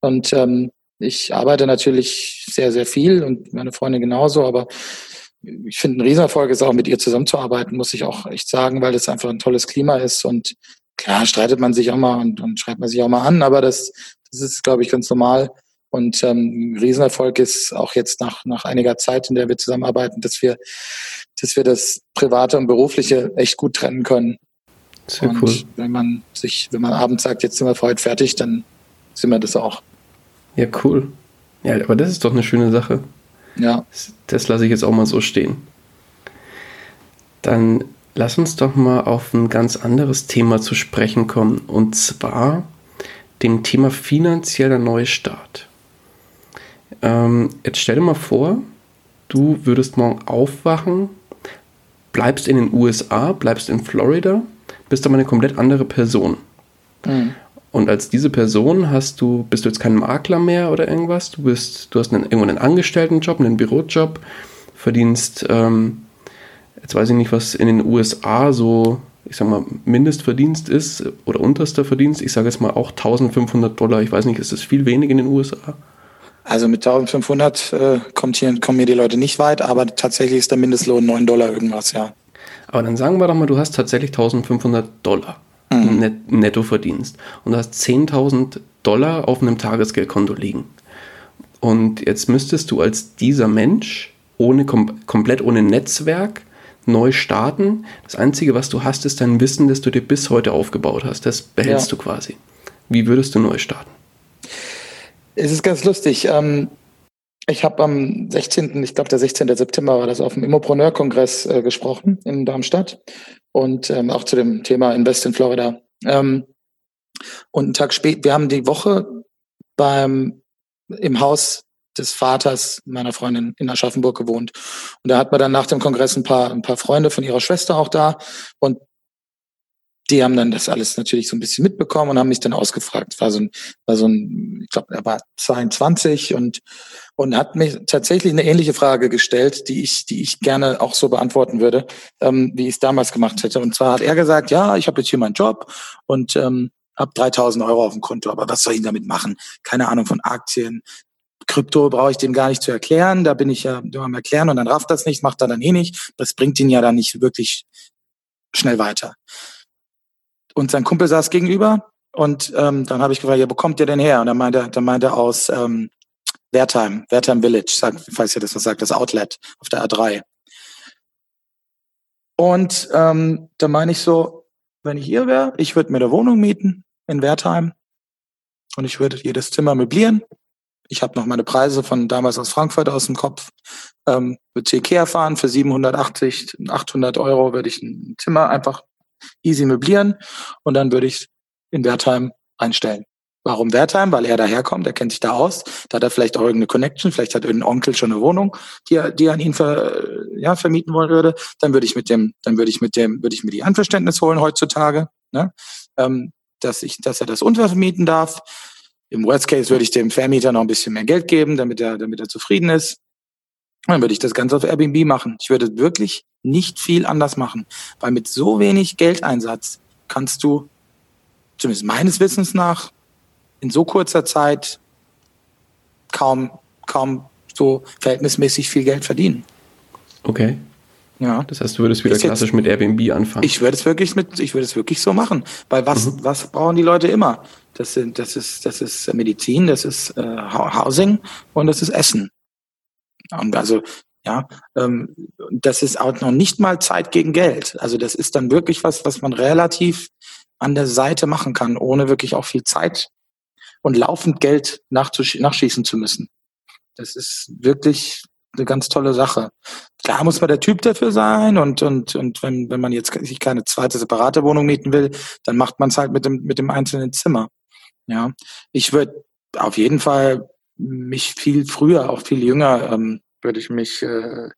Und ähm, ich arbeite natürlich sehr, sehr viel und meine Freundin genauso, aber ich finde, ein Riesenerfolg ist auch mit ihr zusammenzuarbeiten, muss ich auch echt sagen, weil das einfach ein tolles Klima ist. Und klar, streitet man sich auch mal und, und schreibt man sich auch mal an, aber das, das ist, glaube ich, ganz normal. Und ähm, ein Riesenerfolg ist auch jetzt nach, nach einiger Zeit, in der wir zusammenarbeiten, dass wir, dass wir das Private und Berufliche echt gut trennen können. Sehr und cool. wenn man sich, wenn man abends sagt, jetzt sind wir für heute fertig, dann sind wir das auch. Ja, cool. Ja, aber das ist doch eine schöne Sache. Ja. Das, lasse ich jetzt auch mal so stehen. Dann lass uns doch mal auf ein ganz anderes Thema zu sprechen kommen. Und zwar dem Thema finanzieller Neustart. Ähm, jetzt stell dir mal vor, du würdest morgen aufwachen, bleibst in den USA, bleibst in Florida, bist aber eine komplett andere Person. Mhm. Und als diese Person hast du, bist du jetzt kein Makler mehr oder irgendwas, du bist, du hast einen, irgendwo einen Angestelltenjob, einen Bürojob, verdienst, ähm, jetzt weiß ich nicht, was in den USA so, ich sag mal, Mindestverdienst ist oder unterster Verdienst, ich sage jetzt mal auch 1500 Dollar, ich weiß nicht, ist das viel wenig in den USA? Also mit 1500 äh, kommt hier, kommen hier die Leute nicht weit, aber tatsächlich ist der Mindestlohn 9 Dollar irgendwas, ja. Aber dann sagen wir doch mal, du hast tatsächlich 1500 Dollar mhm. net, netto verdienst und du hast 10.000 Dollar auf einem Tagesgeldkonto liegen. Und jetzt müsstest du als dieser Mensch ohne kom komplett ohne Netzwerk neu starten. Das Einzige, was du hast, ist dein Wissen, das du dir bis heute aufgebaut hast. Das behältst ja. du quasi. Wie würdest du neu starten? Es ist ganz lustig. Ähm, ich habe am 16., ich glaube der 16. September war das, auf dem Immopreneur-Kongress äh, gesprochen in Darmstadt und ähm, auch zu dem Thema Invest in Florida. Ähm, und einen Tag später, wir haben die Woche beim im Haus des Vaters meiner Freundin in Aschaffenburg gewohnt. Und da hat man dann nach dem Kongress ein paar, ein paar Freunde von ihrer Schwester auch da. Und die haben dann das alles natürlich so ein bisschen mitbekommen und haben mich dann ausgefragt. War so ein, war so ein, ich glaube, er war 22 und und hat mir tatsächlich eine ähnliche Frage gestellt, die ich, die ich gerne auch so beantworten würde, ähm, wie ich es damals gemacht hätte. Und zwar hat er gesagt, ja, ich habe jetzt hier meinen Job und ähm, habe 3000 Euro auf dem Konto, aber was soll ich damit machen? Keine Ahnung von Aktien. Krypto brauche ich dem gar nicht zu erklären, da bin ich ja nur am Erklären und dann rafft das nicht, macht er dann eh nicht. Das bringt ihn ja dann nicht wirklich schnell weiter. Und sein Kumpel saß gegenüber und ähm, dann habe ich gefragt, ja, wo kommt ihr denn her? Und dann meinte, dann meinte er aus ähm, Wertheim, Wertheim Village, sagt, falls ihr das was sagt, das Outlet auf der A3. Und ähm, da meine ich so, wenn ich ihr wäre, ich würde mir eine Wohnung mieten in Wertheim und ich würde jedes Zimmer möblieren. Ich habe noch meine Preise von damals aus Frankfurt aus dem Kopf. Ähm, würde zu Ikea fahren für 780, 800 Euro würde ich ein Zimmer einfach easy möblieren und dann würde ich in Wertheim einstellen. Warum Wertheim? Weil er daherkommt, er kennt sich da aus. Da hat er vielleicht auch irgendeine Connection, vielleicht hat irgendein Onkel schon eine Wohnung, die er, die er an ihn ver, ja, vermieten wollen würde. Dann würde ich mit dem, dann würde ich mit dem, würde ich mir die Anverständnis holen heutzutage, ne? ähm, dass ich, dass er das untervermieten darf. Im Worst Case würde ich dem Vermieter noch ein bisschen mehr Geld geben, damit er, damit er zufrieden ist. Dann würde ich das Ganze auf Airbnb machen. Ich würde wirklich nicht viel anders machen, weil mit so wenig Geldeinsatz kannst du, zumindest meines Wissens nach, in so kurzer Zeit kaum, kaum so verhältnismäßig viel Geld verdienen. Okay. Ja. Das heißt, du würdest wieder klassisch jetzt, mit Airbnb anfangen. Ich würde es wirklich mit, ich würde es wirklich so machen. Weil was, mhm. was brauchen die Leute immer? Das sind, das ist, das ist Medizin, das ist äh, Housing und das ist Essen. Und also, ja, ähm, das ist auch noch nicht mal Zeit gegen Geld. Also das ist dann wirklich was, was man relativ an der Seite machen kann, ohne wirklich auch viel Zeit und laufend Geld nachschießen zu müssen. Das ist wirklich eine ganz tolle Sache. Klar muss man der Typ dafür sein und, und, und wenn, wenn man jetzt sich keine zweite separate Wohnung mieten will, dann macht man es halt mit dem, mit dem einzelnen Zimmer. Ja, ich würde auf jeden Fall mich viel früher, auch viel jünger ähm, würde ich mich, äh,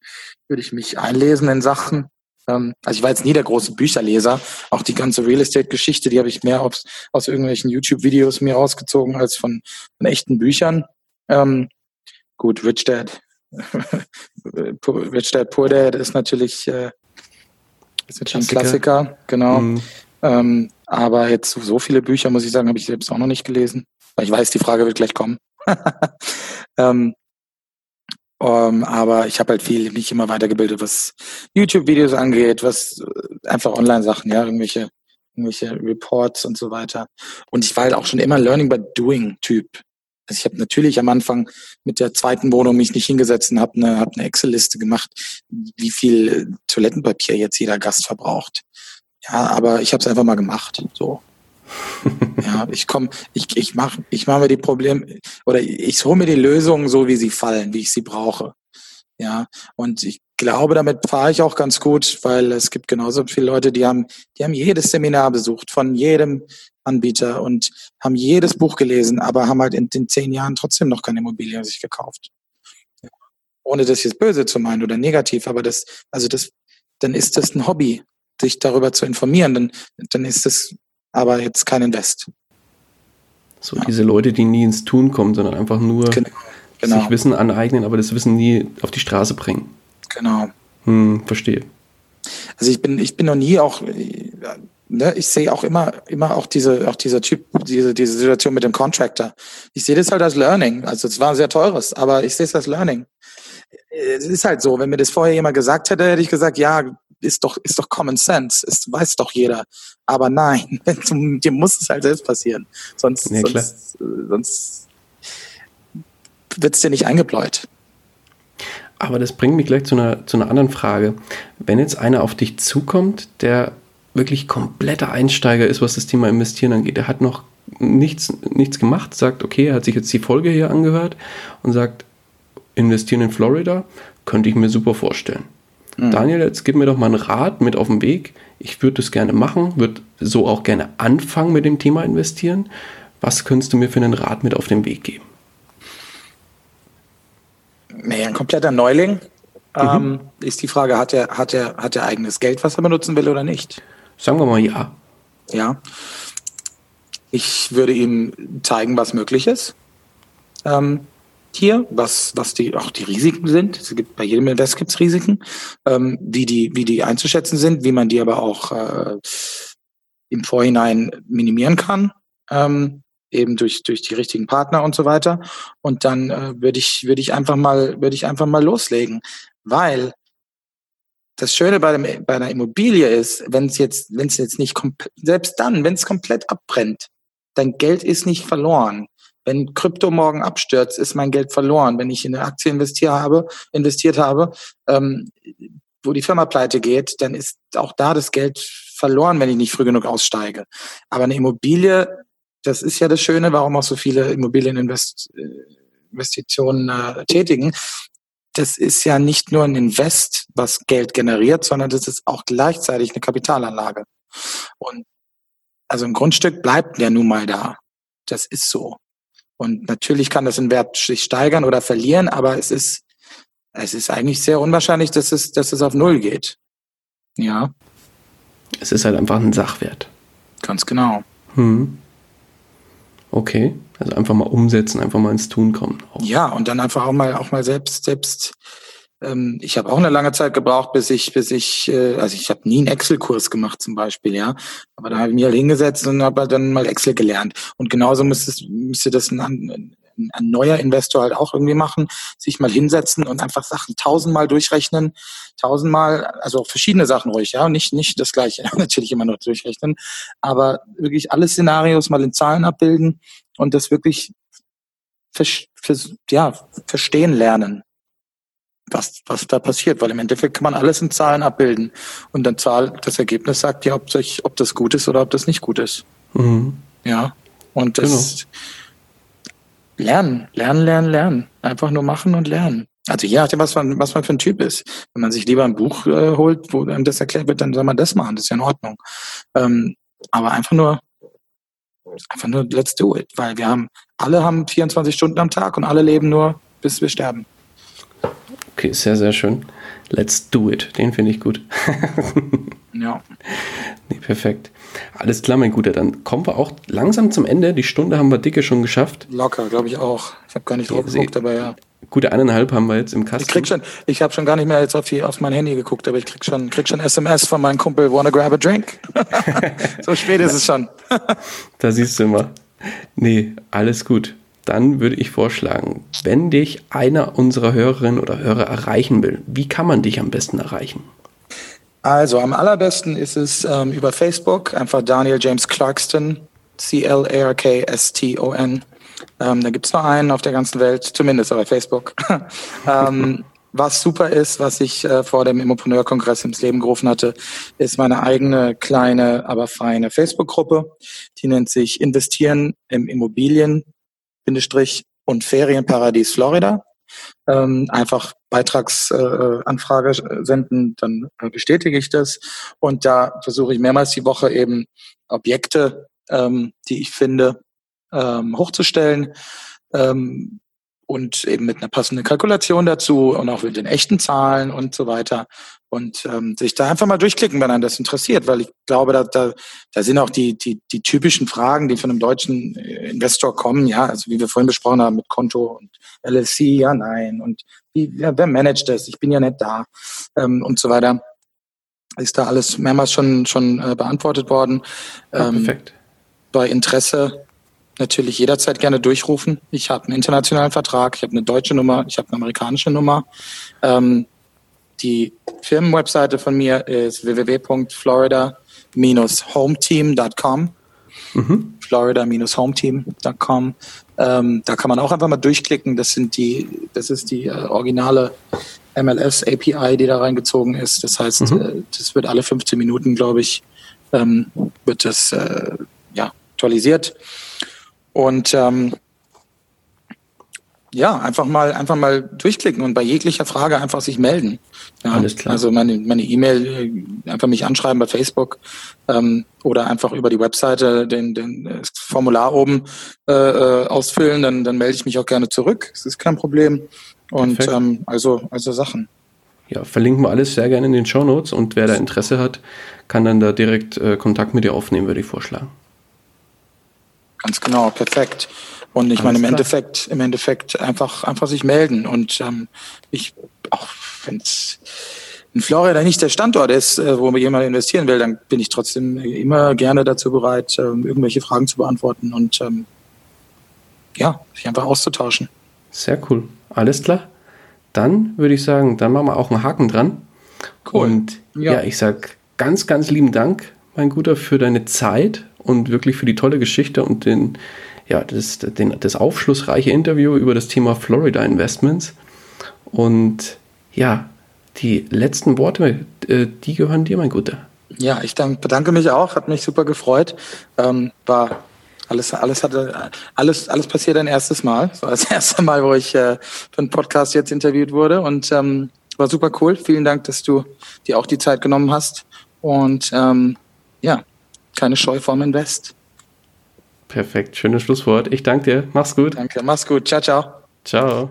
würde ich mich einlesen in Sachen. Ähm, also ich war jetzt nie der große Bücherleser. Auch die ganze Real Estate-Geschichte, die habe ich mehr aus, aus irgendwelchen YouTube-Videos mir rausgezogen als von, von echten Büchern. Ähm, gut, Rich Dad, Rich Dad Poor Dad ist natürlich, äh, ist natürlich ein Klassiker, genau. Mhm. Ähm, aber jetzt so viele Bücher, muss ich sagen, habe ich selbst auch noch nicht gelesen. Ich weiß, die Frage wird gleich kommen. ähm, um, ähm, aber ich habe halt viel mich immer weitergebildet, was YouTube-Videos angeht, was äh, einfach Online-Sachen, ja, irgendwelche, irgendwelche Reports und so weiter. Und ich war halt auch schon immer Learning by Doing-Typ. Also ich habe natürlich am Anfang mit der zweiten Wohnung mich nicht hingesetzt und habe eine, hab eine Excel-Liste gemacht, wie viel Toilettenpapier jetzt jeder Gast verbraucht. Ja, aber ich habe es einfach mal gemacht. So. Ja, ich komme, ich, ich mache ich mach mir die Probleme oder ich hole mir die Lösungen so, wie sie fallen, wie ich sie brauche. Ja, und ich glaube, damit fahre ich auch ganz gut, weil es gibt genauso viele Leute, die haben, die haben jedes Seminar besucht von jedem Anbieter und haben jedes Buch gelesen, aber haben halt in den zehn Jahren trotzdem noch keine Immobilie sich gekauft. Ohne das jetzt böse zu meinen oder negativ, aber das, also das, dann ist das ein Hobby, sich darüber zu informieren, dann, dann ist das aber jetzt kein Invest. So ja. diese Leute, die nie ins Tun kommen, sondern einfach nur genau, genau. sich Wissen aneignen, aber das Wissen nie auf die Straße bringen. Genau. Hm, verstehe. Also ich bin, ich bin noch nie auch, ne, ich sehe auch immer, immer auch diese, auch dieser Typ, diese, diese Situation mit dem Contractor. Ich sehe das halt als Learning. Also es war ein sehr teures, aber ich sehe es als Learning. Es ist halt so, wenn mir das vorher jemand gesagt hätte, hätte ich gesagt, ja, ist doch, ist doch Common Sense, ist, weiß doch jeder. Aber nein, dir muss es halt selbst passieren. Sonst, ja, sonst, sonst wird es dir nicht eingebläut. Aber das bringt mich gleich zu einer, zu einer anderen Frage. Wenn jetzt einer auf dich zukommt, der wirklich kompletter Einsteiger ist, was das Thema Investieren angeht, der hat noch nichts, nichts gemacht, sagt, okay, er hat sich jetzt die Folge hier angehört und sagt, investieren in Florida, könnte ich mir super vorstellen. Mhm. Daniel, jetzt gib mir doch mal einen Rat mit auf den Weg. Ich würde das gerne machen, würde so auch gerne anfangen mit dem Thema investieren. Was könntest du mir für einen Rat mit auf den Weg geben? Nee, ein kompletter Neuling. Mhm. Ähm, ist die Frage, hat er, hat, er, hat er eigenes Geld, was er benutzen will oder nicht? Sagen wir mal ja. Ja. Ich würde ihm zeigen, was möglich ist. Ähm, hier, was, was die, auch die Risiken sind. Es gibt, bei jedem Invest gibt es Risiken, ähm, wie, die, wie die einzuschätzen sind, wie man die aber auch äh, im Vorhinein minimieren kann. Ähm, eben durch, durch die richtigen Partner und so weiter. Und dann äh, würde ich, würde ich einfach mal, würde ich einfach mal loslegen. Weil das Schöne bei, dem, bei einer Immobilie ist, wenn es jetzt, wenn es jetzt nicht komplett, selbst dann, wenn es komplett abbrennt, dein Geld ist nicht verloren. Wenn Krypto morgen abstürzt, ist mein Geld verloren. Wenn ich in eine Aktie investiert habe, investiert habe, ähm, wo die Firma pleite geht, dann ist auch da das Geld verloren, wenn ich nicht früh genug aussteige. Aber eine Immobilie das ist ja das Schöne, warum auch so viele Immobilieninvestitionen äh, tätigen. Das ist ja nicht nur ein Invest, was Geld generiert, sondern das ist auch gleichzeitig eine Kapitalanlage. Und also ein Grundstück bleibt ja nun mal da. Das ist so. Und natürlich kann das in Wert sich steigern oder verlieren, aber es ist, es ist eigentlich sehr unwahrscheinlich, dass es, dass es auf Null geht. Ja. Es ist halt einfach ein Sachwert. Ganz genau. Hm. Okay, also einfach mal umsetzen, einfach mal ins Tun kommen. Auch. Ja, und dann einfach auch mal auch mal selbst selbst. Ähm, ich habe auch eine lange Zeit gebraucht, bis ich bis ich äh, also ich habe nie einen Excel-Kurs gemacht zum Beispiel, ja, aber da habe ich mich halt hingesetzt und habe dann mal Excel gelernt. Und genauso müsste müsste das ein, ein, ein neuer Investor halt auch irgendwie machen, sich mal hinsetzen und einfach Sachen tausendmal durchrechnen, tausendmal, also verschiedene Sachen ruhig, ja, nicht, nicht das Gleiche, natürlich immer nur durchrechnen, aber wirklich alle Szenarios mal in Zahlen abbilden und das wirklich ja, verstehen lernen, was, was da passiert, weil im Endeffekt kann man alles in Zahlen abbilden und dann Zahl, das Ergebnis sagt ja, ob, sich, ob das gut ist oder ob das nicht gut ist. Mhm. Ja, und das, genau lernen, lernen, lernen, lernen. Einfach nur machen und lernen. Also je nachdem, was man, was man für ein Typ ist. Wenn man sich lieber ein Buch äh, holt, wo einem das erklärt wird, dann soll man das machen. Das ist ja in Ordnung. Ähm, aber einfach nur, einfach nur, let's do it. Weil wir haben, alle haben 24 Stunden am Tag und alle leben nur, bis wir sterben. Okay, sehr, sehr schön. Let's do it. Den finde ich gut. ja. Nee, perfekt. Alles klar, mein Guter. Dann kommen wir auch langsam zum Ende. Die Stunde haben wir dicke schon geschafft. Locker, glaube ich auch. Ich habe gar nicht drauf geguckt, aber ja. Gute eineinhalb haben wir jetzt im Kasten. Ich krieg schon, ich habe schon gar nicht mehr jetzt auf, die, auf mein Handy geguckt, aber ich krieg schon, krieg schon SMS von meinem Kumpel, wanna grab a drink? so spät ist es schon. da siehst du immer. Nee, alles gut. Dann würde ich vorschlagen, wenn dich einer unserer Hörerinnen oder Hörer erreichen will, wie kann man dich am besten erreichen? Also am allerbesten ist es ähm, über Facebook, einfach Daniel James Clarkston, C-L-A-R-K-S-T-O-N. Ähm, da gibt es nur einen auf der ganzen Welt, zumindest bei Facebook. ähm, was super ist, was ich äh, vor dem Immopreneur-Kongress ins Leben gerufen hatte, ist meine eigene kleine, aber feine Facebook-Gruppe. Die nennt sich Investieren im Immobilien, und Ferienparadies Florida. Ähm, einfach Beitragsanfrage äh, senden, dann äh, bestätige ich das. Und da versuche ich mehrmals die Woche eben Objekte, ähm, die ich finde, ähm, hochzustellen. Ähm, und eben mit einer passenden Kalkulation dazu und auch mit den echten Zahlen und so weiter. Und ähm, sich da einfach mal durchklicken, wenn einen das interessiert, weil ich glaube, da, da, da sind auch die, die, die typischen Fragen, die von einem deutschen äh, Investor kommen, ja, also wie wir vorhin besprochen haben mit Konto und LLC, ja, nein, und wie, ja, wer managt das? Ich bin ja nicht da ähm, und so weiter. Ist da alles mehrmals schon, schon äh, beantwortet worden. Ja, ähm, perfekt. Bei Interesse natürlich jederzeit gerne durchrufen. Ich habe einen internationalen Vertrag, ich habe eine deutsche Nummer, ich habe eine amerikanische Nummer. Ähm, die Firmenwebseite von mir ist www.florida-hometeam.com. Mhm. Florida-hometeam.com. Ähm, da kann man auch einfach mal durchklicken. Das sind die, das ist die äh, originale MLS API, die da reingezogen ist. Das heißt, mhm. äh, das wird alle 15 Minuten, glaube ich, ähm, wird das äh, ja, aktualisiert. Und ähm, ja, einfach mal, einfach mal durchklicken und bei jeglicher Frage einfach sich melden. Ja, Alles klar. Also meine meine E-Mail, äh, einfach mich anschreiben bei Facebook ähm, oder einfach über die Webseite den, den das Formular oben äh, äh, ausfüllen, dann, dann melde ich mich auch gerne zurück. Das ist kein Problem. Und ähm, also, also Sachen. Ja, verlinken wir alles sehr gerne in den Show Notes und wer da Interesse hat, kann dann da direkt äh, Kontakt mit dir aufnehmen, würde ich vorschlagen. Ganz genau, perfekt. Und ich Alles meine, im klar. Endeffekt, im Endeffekt einfach, einfach sich melden. Und ähm, ich, auch wenn es in Florida nicht der Standort ist, äh, wo jemand investieren will, dann bin ich trotzdem immer gerne dazu bereit, ähm, irgendwelche Fragen zu beantworten und ähm, ja, sich einfach auszutauschen. Sehr cool. Alles klar. Dann würde ich sagen, dann machen wir auch einen Haken dran. Cool. Und ja, ja ich sage ganz, ganz lieben Dank, mein Guter, für deine Zeit und wirklich für die tolle Geschichte und den, ja, das, den, das aufschlussreiche Interview über das Thema Florida Investments. Und ja, die letzten Worte, äh, die gehören dir, mein Guter. Ja, ich dank, bedanke mich auch, hat mich super gefreut. Ähm, war alles, alles hatte, alles, alles passiert ein erstes Mal. Das war das erste Mal, wo ich äh, für einen Podcast jetzt interviewt wurde und ähm, war super cool. Vielen Dank, dass du dir auch die Zeit genommen hast. Und ähm, ja, keine Scheu vorm Invest. Perfekt, schönes Schlusswort. Ich danke dir. Mach's gut. Danke, mach's gut. Ciao, ciao. Ciao.